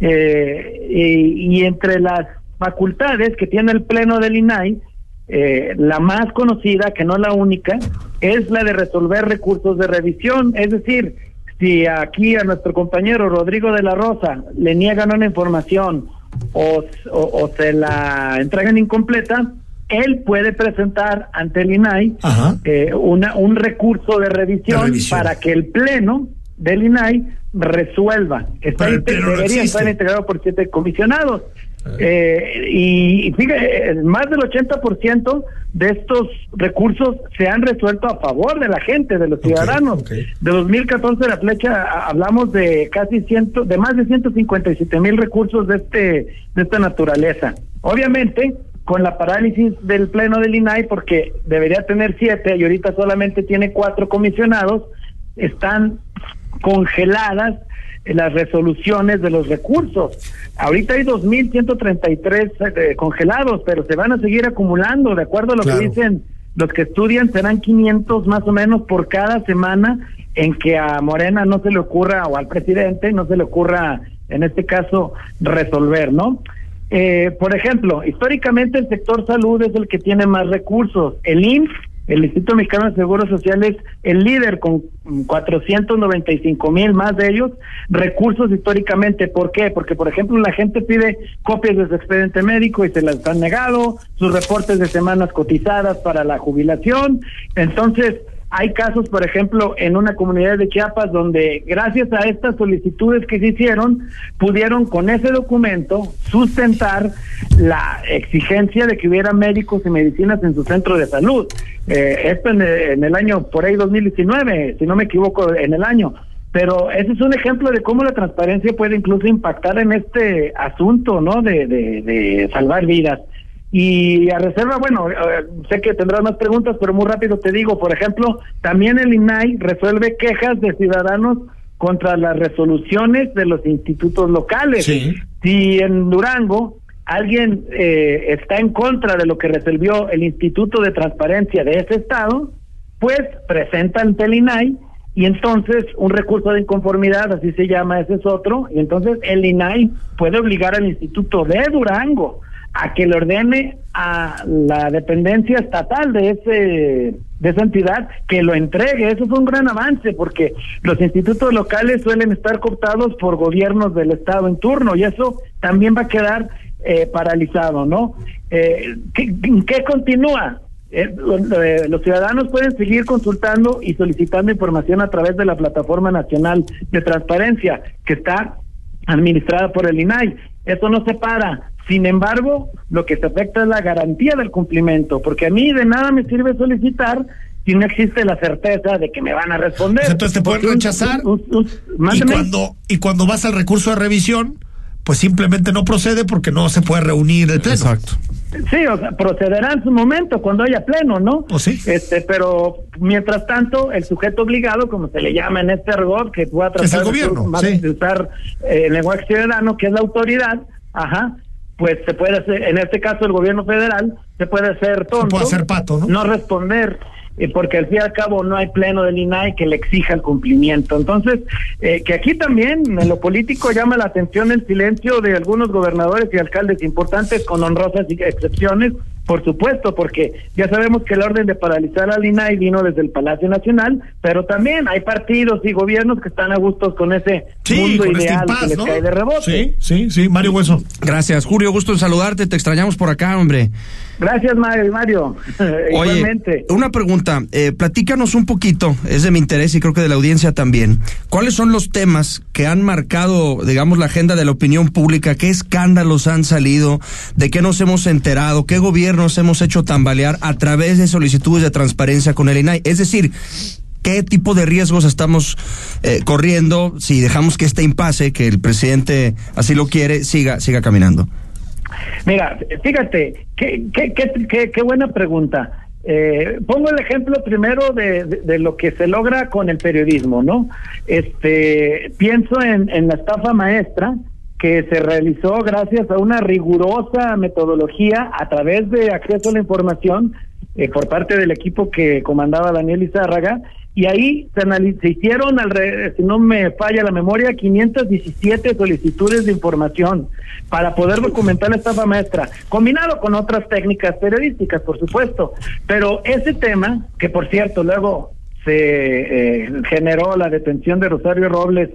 Eh, y, y entre las facultades que tiene el Pleno del INAI, eh, la más conocida, que no la única, es la de resolver recursos de revisión. Es decir, si aquí a nuestro compañero Rodrigo de la Rosa le niegan una información o, o, o se la entregan incompleta, él puede presentar ante el INAI eh, una, un recurso de revisión, De revisión. para que el Pleno del INAI resuelva. Está no debería existe. estar integrado por siete comisionados. Eh, y, fíjate, más del 80% de estos recursos se han resuelto a favor de la gente, de los ciudadanos. De 2014 la flecha hablamos de casi ciento, de más de 157 mil recursos de este de esta naturaleza. Obviamente con la parálisis del pleno del INAI porque debería tener siete y ahorita solamente tiene cuatro comisionados, están congeladas las resoluciones de los recursos. Ahorita hay 2.133 eh, congelados, pero se van a seguir acumulando, de acuerdo a lo que dicen los que estudian, serán 500 más o menos por cada semana en que a Morena no se le ocurra, o al presidente no se le ocurra, en este caso, resolver, ¿no? Eh, por ejemplo, históricamente el sector salud es el que tiene más recursos. El INF el Instituto Mexicano de Seguros Sociales, el líder con 495 mil más de ellos, recursos históricamente. ¿Por qué? Porque, por ejemplo, la gente pide copias de su expediente médico y se las han negado, sus reportes de semanas cotizadas para la jubilación. Entonces, hay casos, por ejemplo, en una comunidad de Chiapas donde gracias a estas solicitudes que se hicieron, pudieron con ese documento sustentar la exigencia de que hubiera médicos y medicinas en su centro de salud. Eh, esto en, en el año, por ahí 2019, si no me equivoco, en el año. Pero ese es un ejemplo de cómo la transparencia puede incluso impactar en este asunto, ¿no? De, de, de salvar vidas. Y a reserva, bueno, eh, sé que tendrás más preguntas, pero muy rápido te digo, por ejemplo, también el INAI resuelve quejas de ciudadanos contra las resoluciones de los institutos locales. Si en Durango alguien eh, está en contra de lo que resolvió el Instituto de Transparencia de ese estado, pues presenta ante el INAI y entonces un recurso de inconformidad, así se llama, ese es otro, y entonces el INAI puede obligar al Instituto de Durango a que le ordene a la dependencia estatal de ese de esa entidad que lo entregue. Eso fue un gran avance porque los institutos locales suelen estar cooptados por gobiernos del estado en turno y eso también va a quedar eh, paralizado, ¿no? Eh, ¿qué, ¿qué, continúa? Eh, eh, los ciudadanos pueden seguir consultando y solicitando información a través de la Plataforma Nacional de Transparencia que está administrada por el INAI. Eso no se para. Sin embargo, lo que se afecta es la garantía del cumplimiento, porque a mí de nada me sirve solicitar si no existe la certeza de que me van a responder. Pues entonces te pueden rechazar. y, cuando, y cuando vas al recurso de revisión, pues simplemente no procede porque no se puede reunir el pleno. Exacto. Sí, o sea, procederá en su momento cuando haya pleno, ¿no? ¿O sí? Este, pero mientras tanto, el sujeto obligado, como se le llama en este argot, que pueda tratar es el gobierno, de, usar eh, el lenguaje ciudadano, que es la autoridad, ajá, pues se puede hacer, en este caso el gobierno federal, se puede hacer tonto. Se puede hacer pato, ¿no? No responder, eh, porque al fin y al cabo no hay pleno del INAI que le exija el cumplimiento. Entonces, eh, que aquí también en lo político llama la atención el silencio de algunos gobernadores y alcaldes importantes con honrosas excepciones, por supuesto, porque ya sabemos que el orden de paralizar al INAI vino desde el Palacio Nacional, pero también hay partidos y gobiernos que están a gustos con ese mundo este ideal que les cae de rebote. Sí, sí, sí, Mario Hueso. Gracias, Julio, gusto en saludarte, te extrañamos por acá, hombre. Gracias, Mario. Mario. Oye, una pregunta, eh, platícanos un poquito, es de mi interés y creo que de la audiencia también. ¿Cuáles son los temas que han marcado, digamos, la agenda de la opinión pública? ¿Qué escándalos han salido? ¿De qué nos hemos enterado? ¿Qué gobiernos hemos hecho tambalear a través de solicitudes de transparencia con el INAI? Es decir, ¿Qué tipo de riesgos estamos eh, corriendo si dejamos que este impasse, que el presidente así lo quiere, siga, siga caminando? Mira, fíjate, qué, qué, qué, qué buena pregunta. Eh, pongo el ejemplo primero de, lo que se logra con el periodismo, ¿no? Este, pienso en, en la estafa maestra que se realizó gracias a una rigurosa metodología a través de acceso a la información eh, por parte del equipo que comandaba Daniel Izárraga y ahí se, se hicieron, si no me falla la memoria, 517 solicitudes de información para poder documentar la estafa maestra, combinado con otras técnicas periodísticas, por supuesto. Pero ese tema, que por cierto, luego se eh, generó la detención de Rosario Robles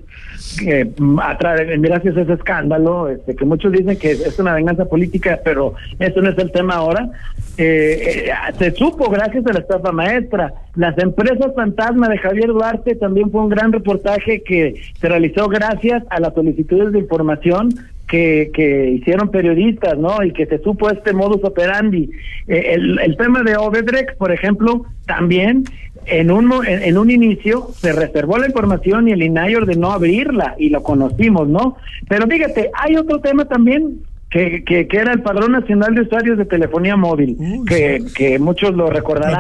eh, gracias a ese escándalo, este, que muchos dicen que es una venganza política, pero eso no es el tema ahora. Eh, eh, se supo gracias a la estafa maestra. Las empresas fantasma de Javier Duarte también fue un gran reportaje que se realizó gracias a las solicitudes de información que, que hicieron periodistas, ¿no? Y que se supo este modus operandi. Eh, el, tema de Obedrex, por ejemplo, también en un, en, un inicio se reservó la información y el INAI ordenó abrirla y lo conocimos, ¿no? Pero fíjate, hay otro tema también que, que, que, era el Padrón Nacional de Usuarios de Telefonía Móvil, que, que muchos lo recordarán,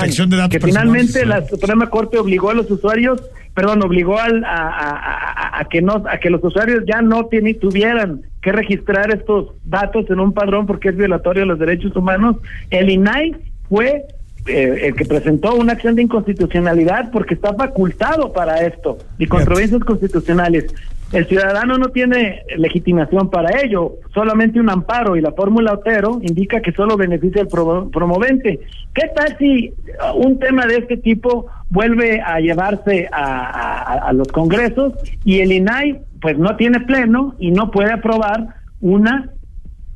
que finalmente la Suprema Corte obligó a los usuarios, perdón, obligó al, a, a, a, que no, a que los usuarios ya no tienen, tuvieran que registrar estos datos en un padrón porque es violatorio de los derechos humanos. El INAI fue eh, el que presentó una acción de inconstitucionalidad porque está facultado para esto y controversias constitucionales. El ciudadano no tiene legitimación para ello, solamente un amparo y la fórmula Otero indica que solo beneficia al promovente. ¿Qué tal si un tema de este tipo vuelve a llevarse a, a, a los congresos y el INAI pues no tiene pleno y no puede aprobar una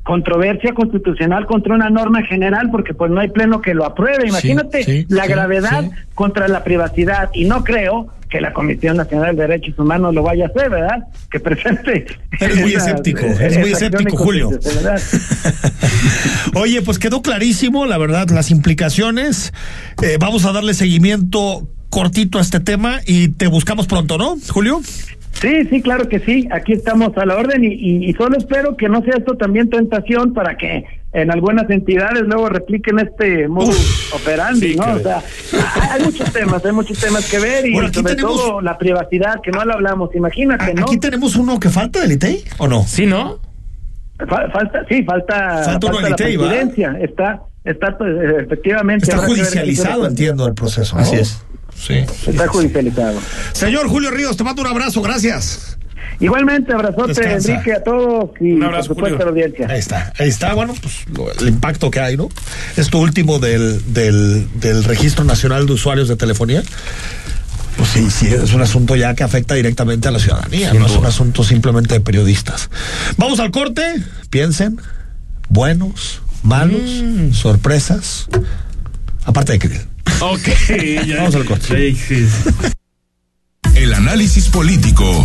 controversia constitucional contra una norma general porque pues no hay pleno que lo apruebe. Imagínate sí, sí, la sí, gravedad contra la privacidad y no creo que la Comisión Nacional de Derechos Humanos lo vaya a hacer, ¿verdad? Que presente. Eres muy escéptico, eres muy escéptico, Julio. Oye, pues quedó clarísimo, la verdad, las implicaciones. Eh, vamos a darle seguimiento cortito a este tema y te buscamos pronto, ¿no, Julio? Sí, sí, claro que sí. Aquí estamos a la orden y, y, y, solo espero que no sea esto también tentación para que en algunas entidades luego repliquen este modus operandi, sí, ¿no? O sea, hay, hay, muchos temas, hay muchos temas que ver y bueno, sobre tenemos... todo la privacidad, que no lo hablamos, imagínate, ¿no? Aquí tenemos uno que falta del ITEI, ¿o no? Sí, ¿no? falta, sí, falta, falta, falta la presidencia, ¿va? está, está pues, efectivamente. Está judicializado, entiendo, el proceso. ¿no? Así es. Sí. Está judicializado. Señor Julio Ríos, te mando un abrazo, gracias. Igualmente, abrazote, Descansa. Enrique, a todos y un abrazo, por supuesto a la audiencia. Ahí está, ahí está, bueno, pues lo, el impacto que hay, ¿no? Esto último del, del, del Registro Nacional de Usuarios de Telefonía. Pues sí, sí, es un asunto ya que afecta directamente a la ciudadanía, Sin no duda. es un asunto simplemente de periodistas. Vamos al corte, piensen, buenos, malos, mm. sorpresas, aparte de que Ok, ya. Vamos al corte. El análisis político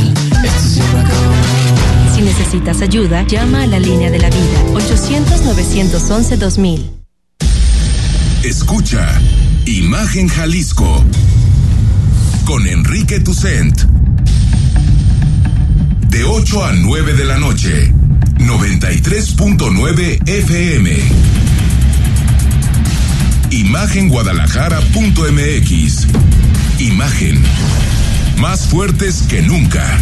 Si necesitas ayuda, llama a la línea de la vida 800-911-2000. Escucha Imagen Jalisco con Enrique Tucent. De 8 a 9 de la noche, 93.9 FM. Imagenguadalajara.mx. Imagen. Más fuertes que nunca.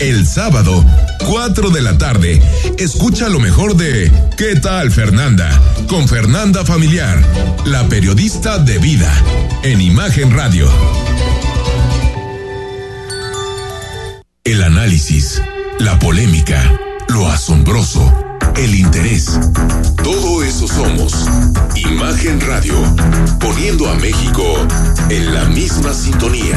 El sábado, 4 de la tarde, escucha lo mejor de ¿Qué tal Fernanda? Con Fernanda Familiar, la periodista de vida, en Imagen Radio. El análisis, la polémica, lo asombroso, el interés. Todo eso somos. Imagen Radio, poniendo a México en la misma sintonía.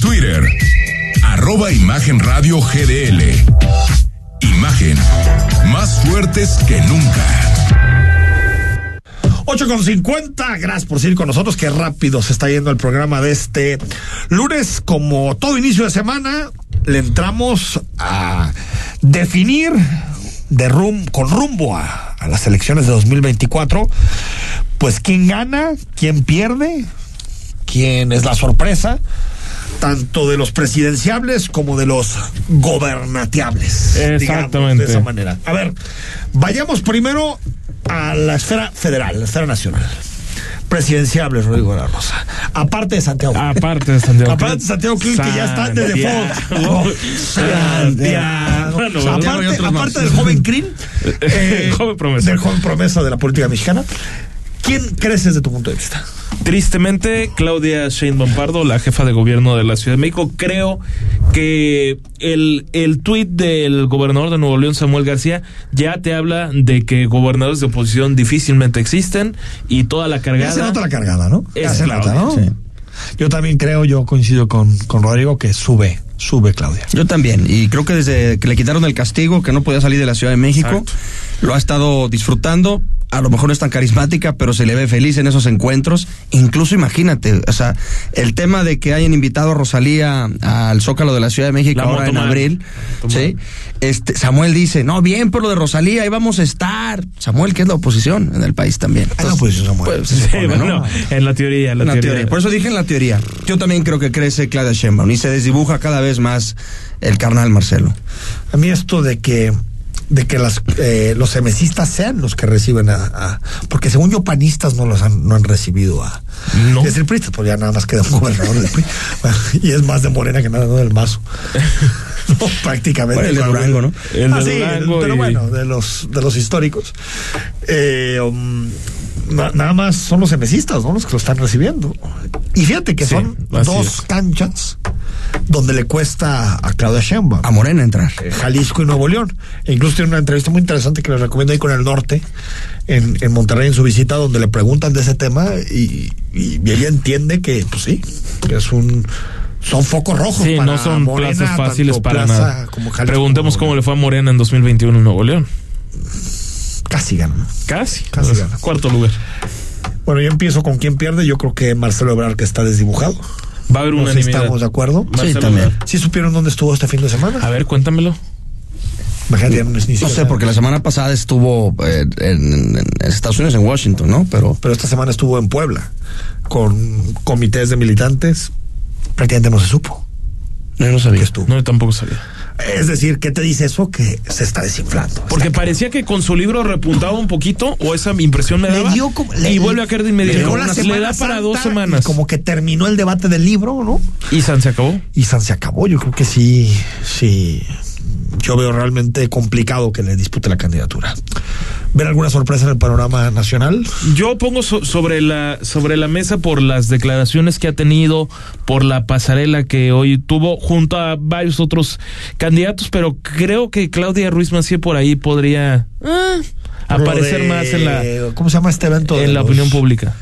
Twitter, arroba Imagen Radio GDL. Imagen, más fuertes que nunca. 8 con 50, gracias por seguir con nosotros, qué rápido se está yendo el programa de este lunes, como todo inicio de semana, le entramos a definir con rumbo a, a las elecciones de 2024, pues quién gana, quién pierde, quién es la sorpresa, tanto de los presidenciables como de los gobernateables. Exactamente. digamos, de esa manera. A ver, vayamos primero a la esfera federal, la esfera nacional. Presidenciables, Rodrigo de la Rosa. Aparte de Santiago. Aparte de Santiago. Aparte de Santiago Krill, que ya está de default. Santiago. Bueno, O sea, aparte del joven Krill, eh, Joven promesa. del joven promesa de la política mexicana, ¿quién crees desde tu punto de vista? Tristemente, Claudia Sheinbaum Pardo, la jefa de gobierno de la Ciudad de México, creo que el, el tuit del gobernador de Nuevo León, Samuel García, ya te habla de que gobernadores de oposición difícilmente existen y toda la cargada... Ya se nota la cargada, ¿no? Es Ya se nota, ¿no? Sí. Yo también creo, yo coincido con, con Rodrigo, que sube, sube Claudia. Yo también, y creo que desde que le quitaron el castigo, que no podía salir de la Ciudad de México, lo ha estado disfrutando. A lo mejor no es tan carismática, pero se le ve feliz en esos encuentros. Incluso imagínate, o sea, el tema de que hayan invitado a Rosalía al Zócalo de la Ciudad de México La ahora en abril, ¿sí? Este, Samuel dice, no, bien por lo de Rosalía, ahí vamos a estar. Samuel, que es la oposición en el país también. Ah, no, pues Samuel. Pues, Sí, supone, ¿no? bueno, en la teoría, en la En la teoría. teoría. Por eso dije en la teoría. Yo también creo que crece Claudia Sheinbaum y se desdibuja cada vez más el carnal Marcelo. A mí esto de que de que las, eh, los semesistas sean los que reciben a, a- porque según yo panistas no los han, no han recibido a No. es decir pristas pues ya nada más queda un gobernador del PRI y es más de Morena que nada no del mazo no, prácticamente Bueno, el de Durango, ¿no? El de Ah, sí, Durango pero y- bueno de los de los históricos Eh, um, na- nada más son los semesistas no los que lo están recibiendo y fíjate que Sí, son dos es. canchas donde le cuesta a Claudia Sheinbaum A Morena entrar. eh, Jalisco y Nuevo León. E incluso tiene una entrevista muy interesante que les recomiendo ahí con el norte, en, en Monterrey, en su visita, donde le preguntan de ese tema y, y- y ella entiende que, pues sí, que es un. Son focos rojos. Sí, para no son Morena, plazas fáciles para Plaza nada. como Jalisco Preguntemos como cómo le fue a Morena en 2021 en Nuevo León. Casi gana. Casi. Casi gana. Cuarto lugar. Bueno, yo empiezo con quién pierde. Yo creo que Marcelo Ebrard, que está desdibujado. Va a haber No una sé si estamos de acuerdo. Marcelo también. Ebrard. ¿Sí supieron dónde estuvo este fin de semana? A ver, cuéntamelo. Imagínate, ya no, No sé, porque la semana pasada estuvo eh, en, en Estados Unidos, en Washington, ¿no? Pero pero esta semana estuvo en Puebla con comités de militantes. Prácticamente no se supo yo no que sabía. estuvo. No, yo tampoco sabía. Es decir, ¿qué te dice eso? Que se está desinflando. Porque Está- parecía que con su libro repuntaba un poquito, o esa impresión me Le daba. dio como- y le- vuelve a caer de inmediato. le Semana da para dos y semanas. como que terminó el debate del libro, ¿no? Y San se acabó. Y San se acabó. Yo creo que sí, sí. Yo veo realmente complicado que le dispute la candidatura. ¿Ver alguna sorpresa en el panorama nacional? Yo pongo so- sobre la sobre la mesa por las declaraciones que ha tenido, por la pasarela que hoy tuvo junto a varios otros candidatos, pero creo que Claudia Ruiz Macié por ahí podría ah, aparecer de- más en la ¿Cómo se llama este evento? de en la los- opinión pública.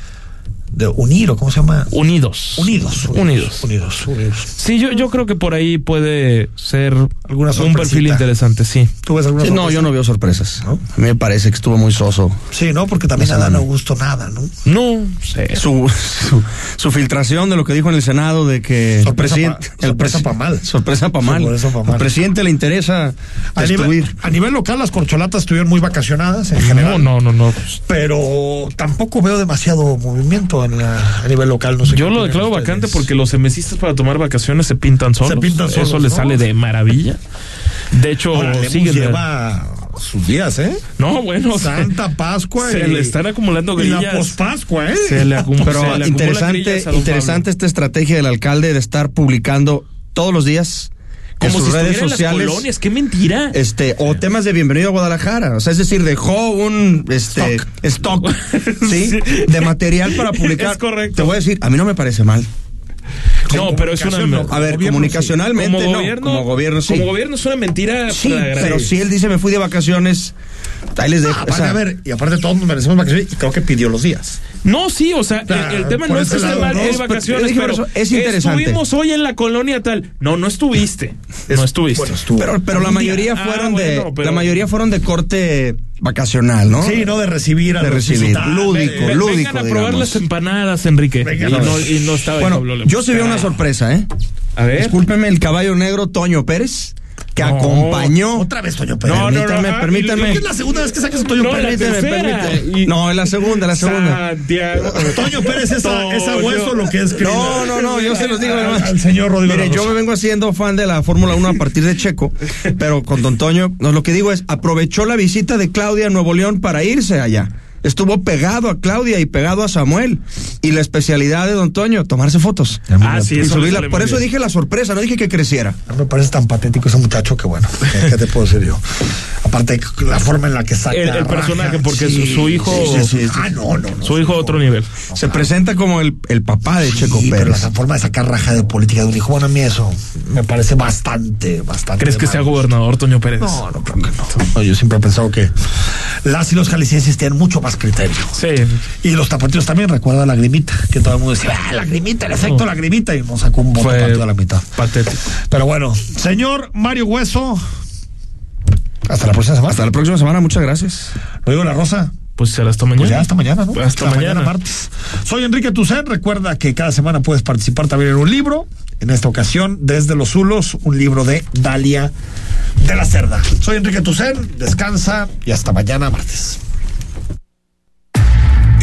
De unir, ¿o cómo se llama? Unidos. Unidos. Unidos. Unidos. Unidos. Sí, yo, yo creo que por ahí puede ser Alguna un perfil interesante, sí. ¿Tú ves alguna Sí, no, yo no veo sorpresas. A mí me parece que estuvo muy soso. Sí, ¿no? Porque también La a Dan semana. Augusto nada, ¿no? No sé. Su, su, su filtración de lo que dijo en el Senado de que Sorpresa el presidente. pa- sorpresa presi- pa' mal. Sorpresa para mal. Sorpresa pa' mal. Al presidente le interesa A nivel, a nivel local, las corcholatas estuvieron muy vacacionadas en general. No, no, no, no. Pero tampoco veo demasiado movimiento en la- a nivel local. No sé Yo lo declaro ustedes. vacante porque los semesistas para tomar vacaciones se pintan solos. pintan solos, Eso les ¿no? sale de maravilla. De hecho, Ahora, siguen. lleva sus días, ¿eh? No, bueno. Santa Pascua Se y- le están acumulando y la grillas. pospascua, ¿eh? Se le acum- Pero se le acumulan interesante, grillas interesante esta estrategia del alcalde de estar publicando todos los días Como en sus si redes en las sociales. colonias. ¡Qué mentira! Este, o temas de bienvenido a Guadalajara. O sea, es decir, dejó un este stock, ¿sí? Sí. de material para publicar. Es correcto. Te voy a decir, a mí no me parece mal. No, pero es una. A ver, comunicacionalmente como no, gobierno, como gobierno sí. Como gobierno es una mentira. Sí, pero si él dice me fui de vacaciones, ahí les dejo. Aparte, o sea, a ver, y aparte todos nos merecemos vacaciones y creo que pidió los días. No, sí, o sea, el, el tema por no es que esté mal no, de es- vacaciones, pero es interesante. estuvimos hoy en la colonia tal. No, no estuviste. no estuviste. pero, pero la mayoría día. fueron Ah, de bueno, pero- la mayoría fueron de corte vacacional, ¿no? Sí, no de recibir a de los recibir, lúdico, Ve- lúdico, Vengan a probar digamos. las empanadas, Enrique. Vengan y, no, y no estaba Bueno, yo sí vi una sorpresa, ¿eh? A ver. Discúlpeme el caballo negro Toño Pérez que No. acompañó Otra vez Toño Pérez. No, no, no, Permítame, ah, permítame. Creo que es la segunda vez que sacas a Toño No, Pérez. Y- No, es la segunda, la segunda. Santiago. Toño Pérez esa, Toño. esa hueso lo que es No, no, no, yo se los digo además. al señor Rodrigo Mire, yo me vengo haciendo fan de la Fórmula 1 a partir de Checo, pero con Don Toño, no, lo que digo es, aprovechó la visita de Claudia a Nuevo León para irse allá. Estuvo pegado a Claudia y pegado a Samuel. Y la especialidad de Don Toño, tomarse fotos. Ah, sí, Y eso subirla. Por eso bien. dije la sorpresa, no dije que creciera. No me parece tan patético ese muchacho que bueno, ¿qué, te puedo decir yo? Aparte la forma en la que saca El- el raja, personaje, porque su- su hijo- Sí, sí, sí. Ah, no, no, no. Su hijo a otro nivel. Se presenta como el, el papá de Checo Sí, pero Pérez. la forma de sacar raja de política de un hijo, bueno, a mí eso me parece bastante, bastante. ¿Crees que mal. sea gobernador Toño Pérez? No, no creo que no. No, Yo siempre he pensado que las y los jaliscienses tienen mucho más criterio. Sí. Y los tapatíos también, recuerda la grimita, que todo el mundo decía, ah, la grimita, el efecto la grimita, y nos sacó un voto Fue partido a la mitad. patético. Pero bueno, señor Mario Hueso, hasta la próxima semana. Hasta la próxima semana, muchas gracias. Rodrigo La Rosa. Pues será hasta mañana. Pues ya hasta mañana, ¿no? Hasta mañana. martes. Soy Enrique Tucen. Recuerda que cada semana puedes participar también en un libro. En esta ocasión, desde los Zulos, un libro de Dalia de la Cerda. Soy Enrique Tucen. Descansa y hasta mañana martes.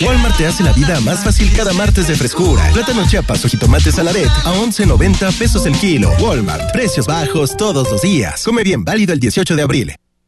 Walmart te hace la vida más fácil cada martes de frescura. Plátano chiapas o jitomate saladet a 11.90 pesos el kilo. Walmart, precios bajos todos los días. Come bien, válido el 18 de abril.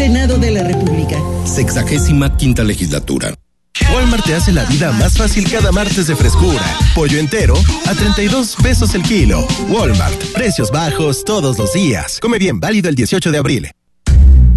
Senado de la República. Sexagésima quinta legislatura. Walmart te hace la vida más fácil cada martes de frescura. Pollo entero a 32 pesos el kilo. Walmart, precios bajos todos los días. Come bien, válido el 18 de abril.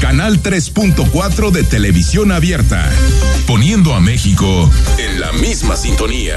Canal 3.4 de televisión abierta, poniendo a México en la misma sintonía.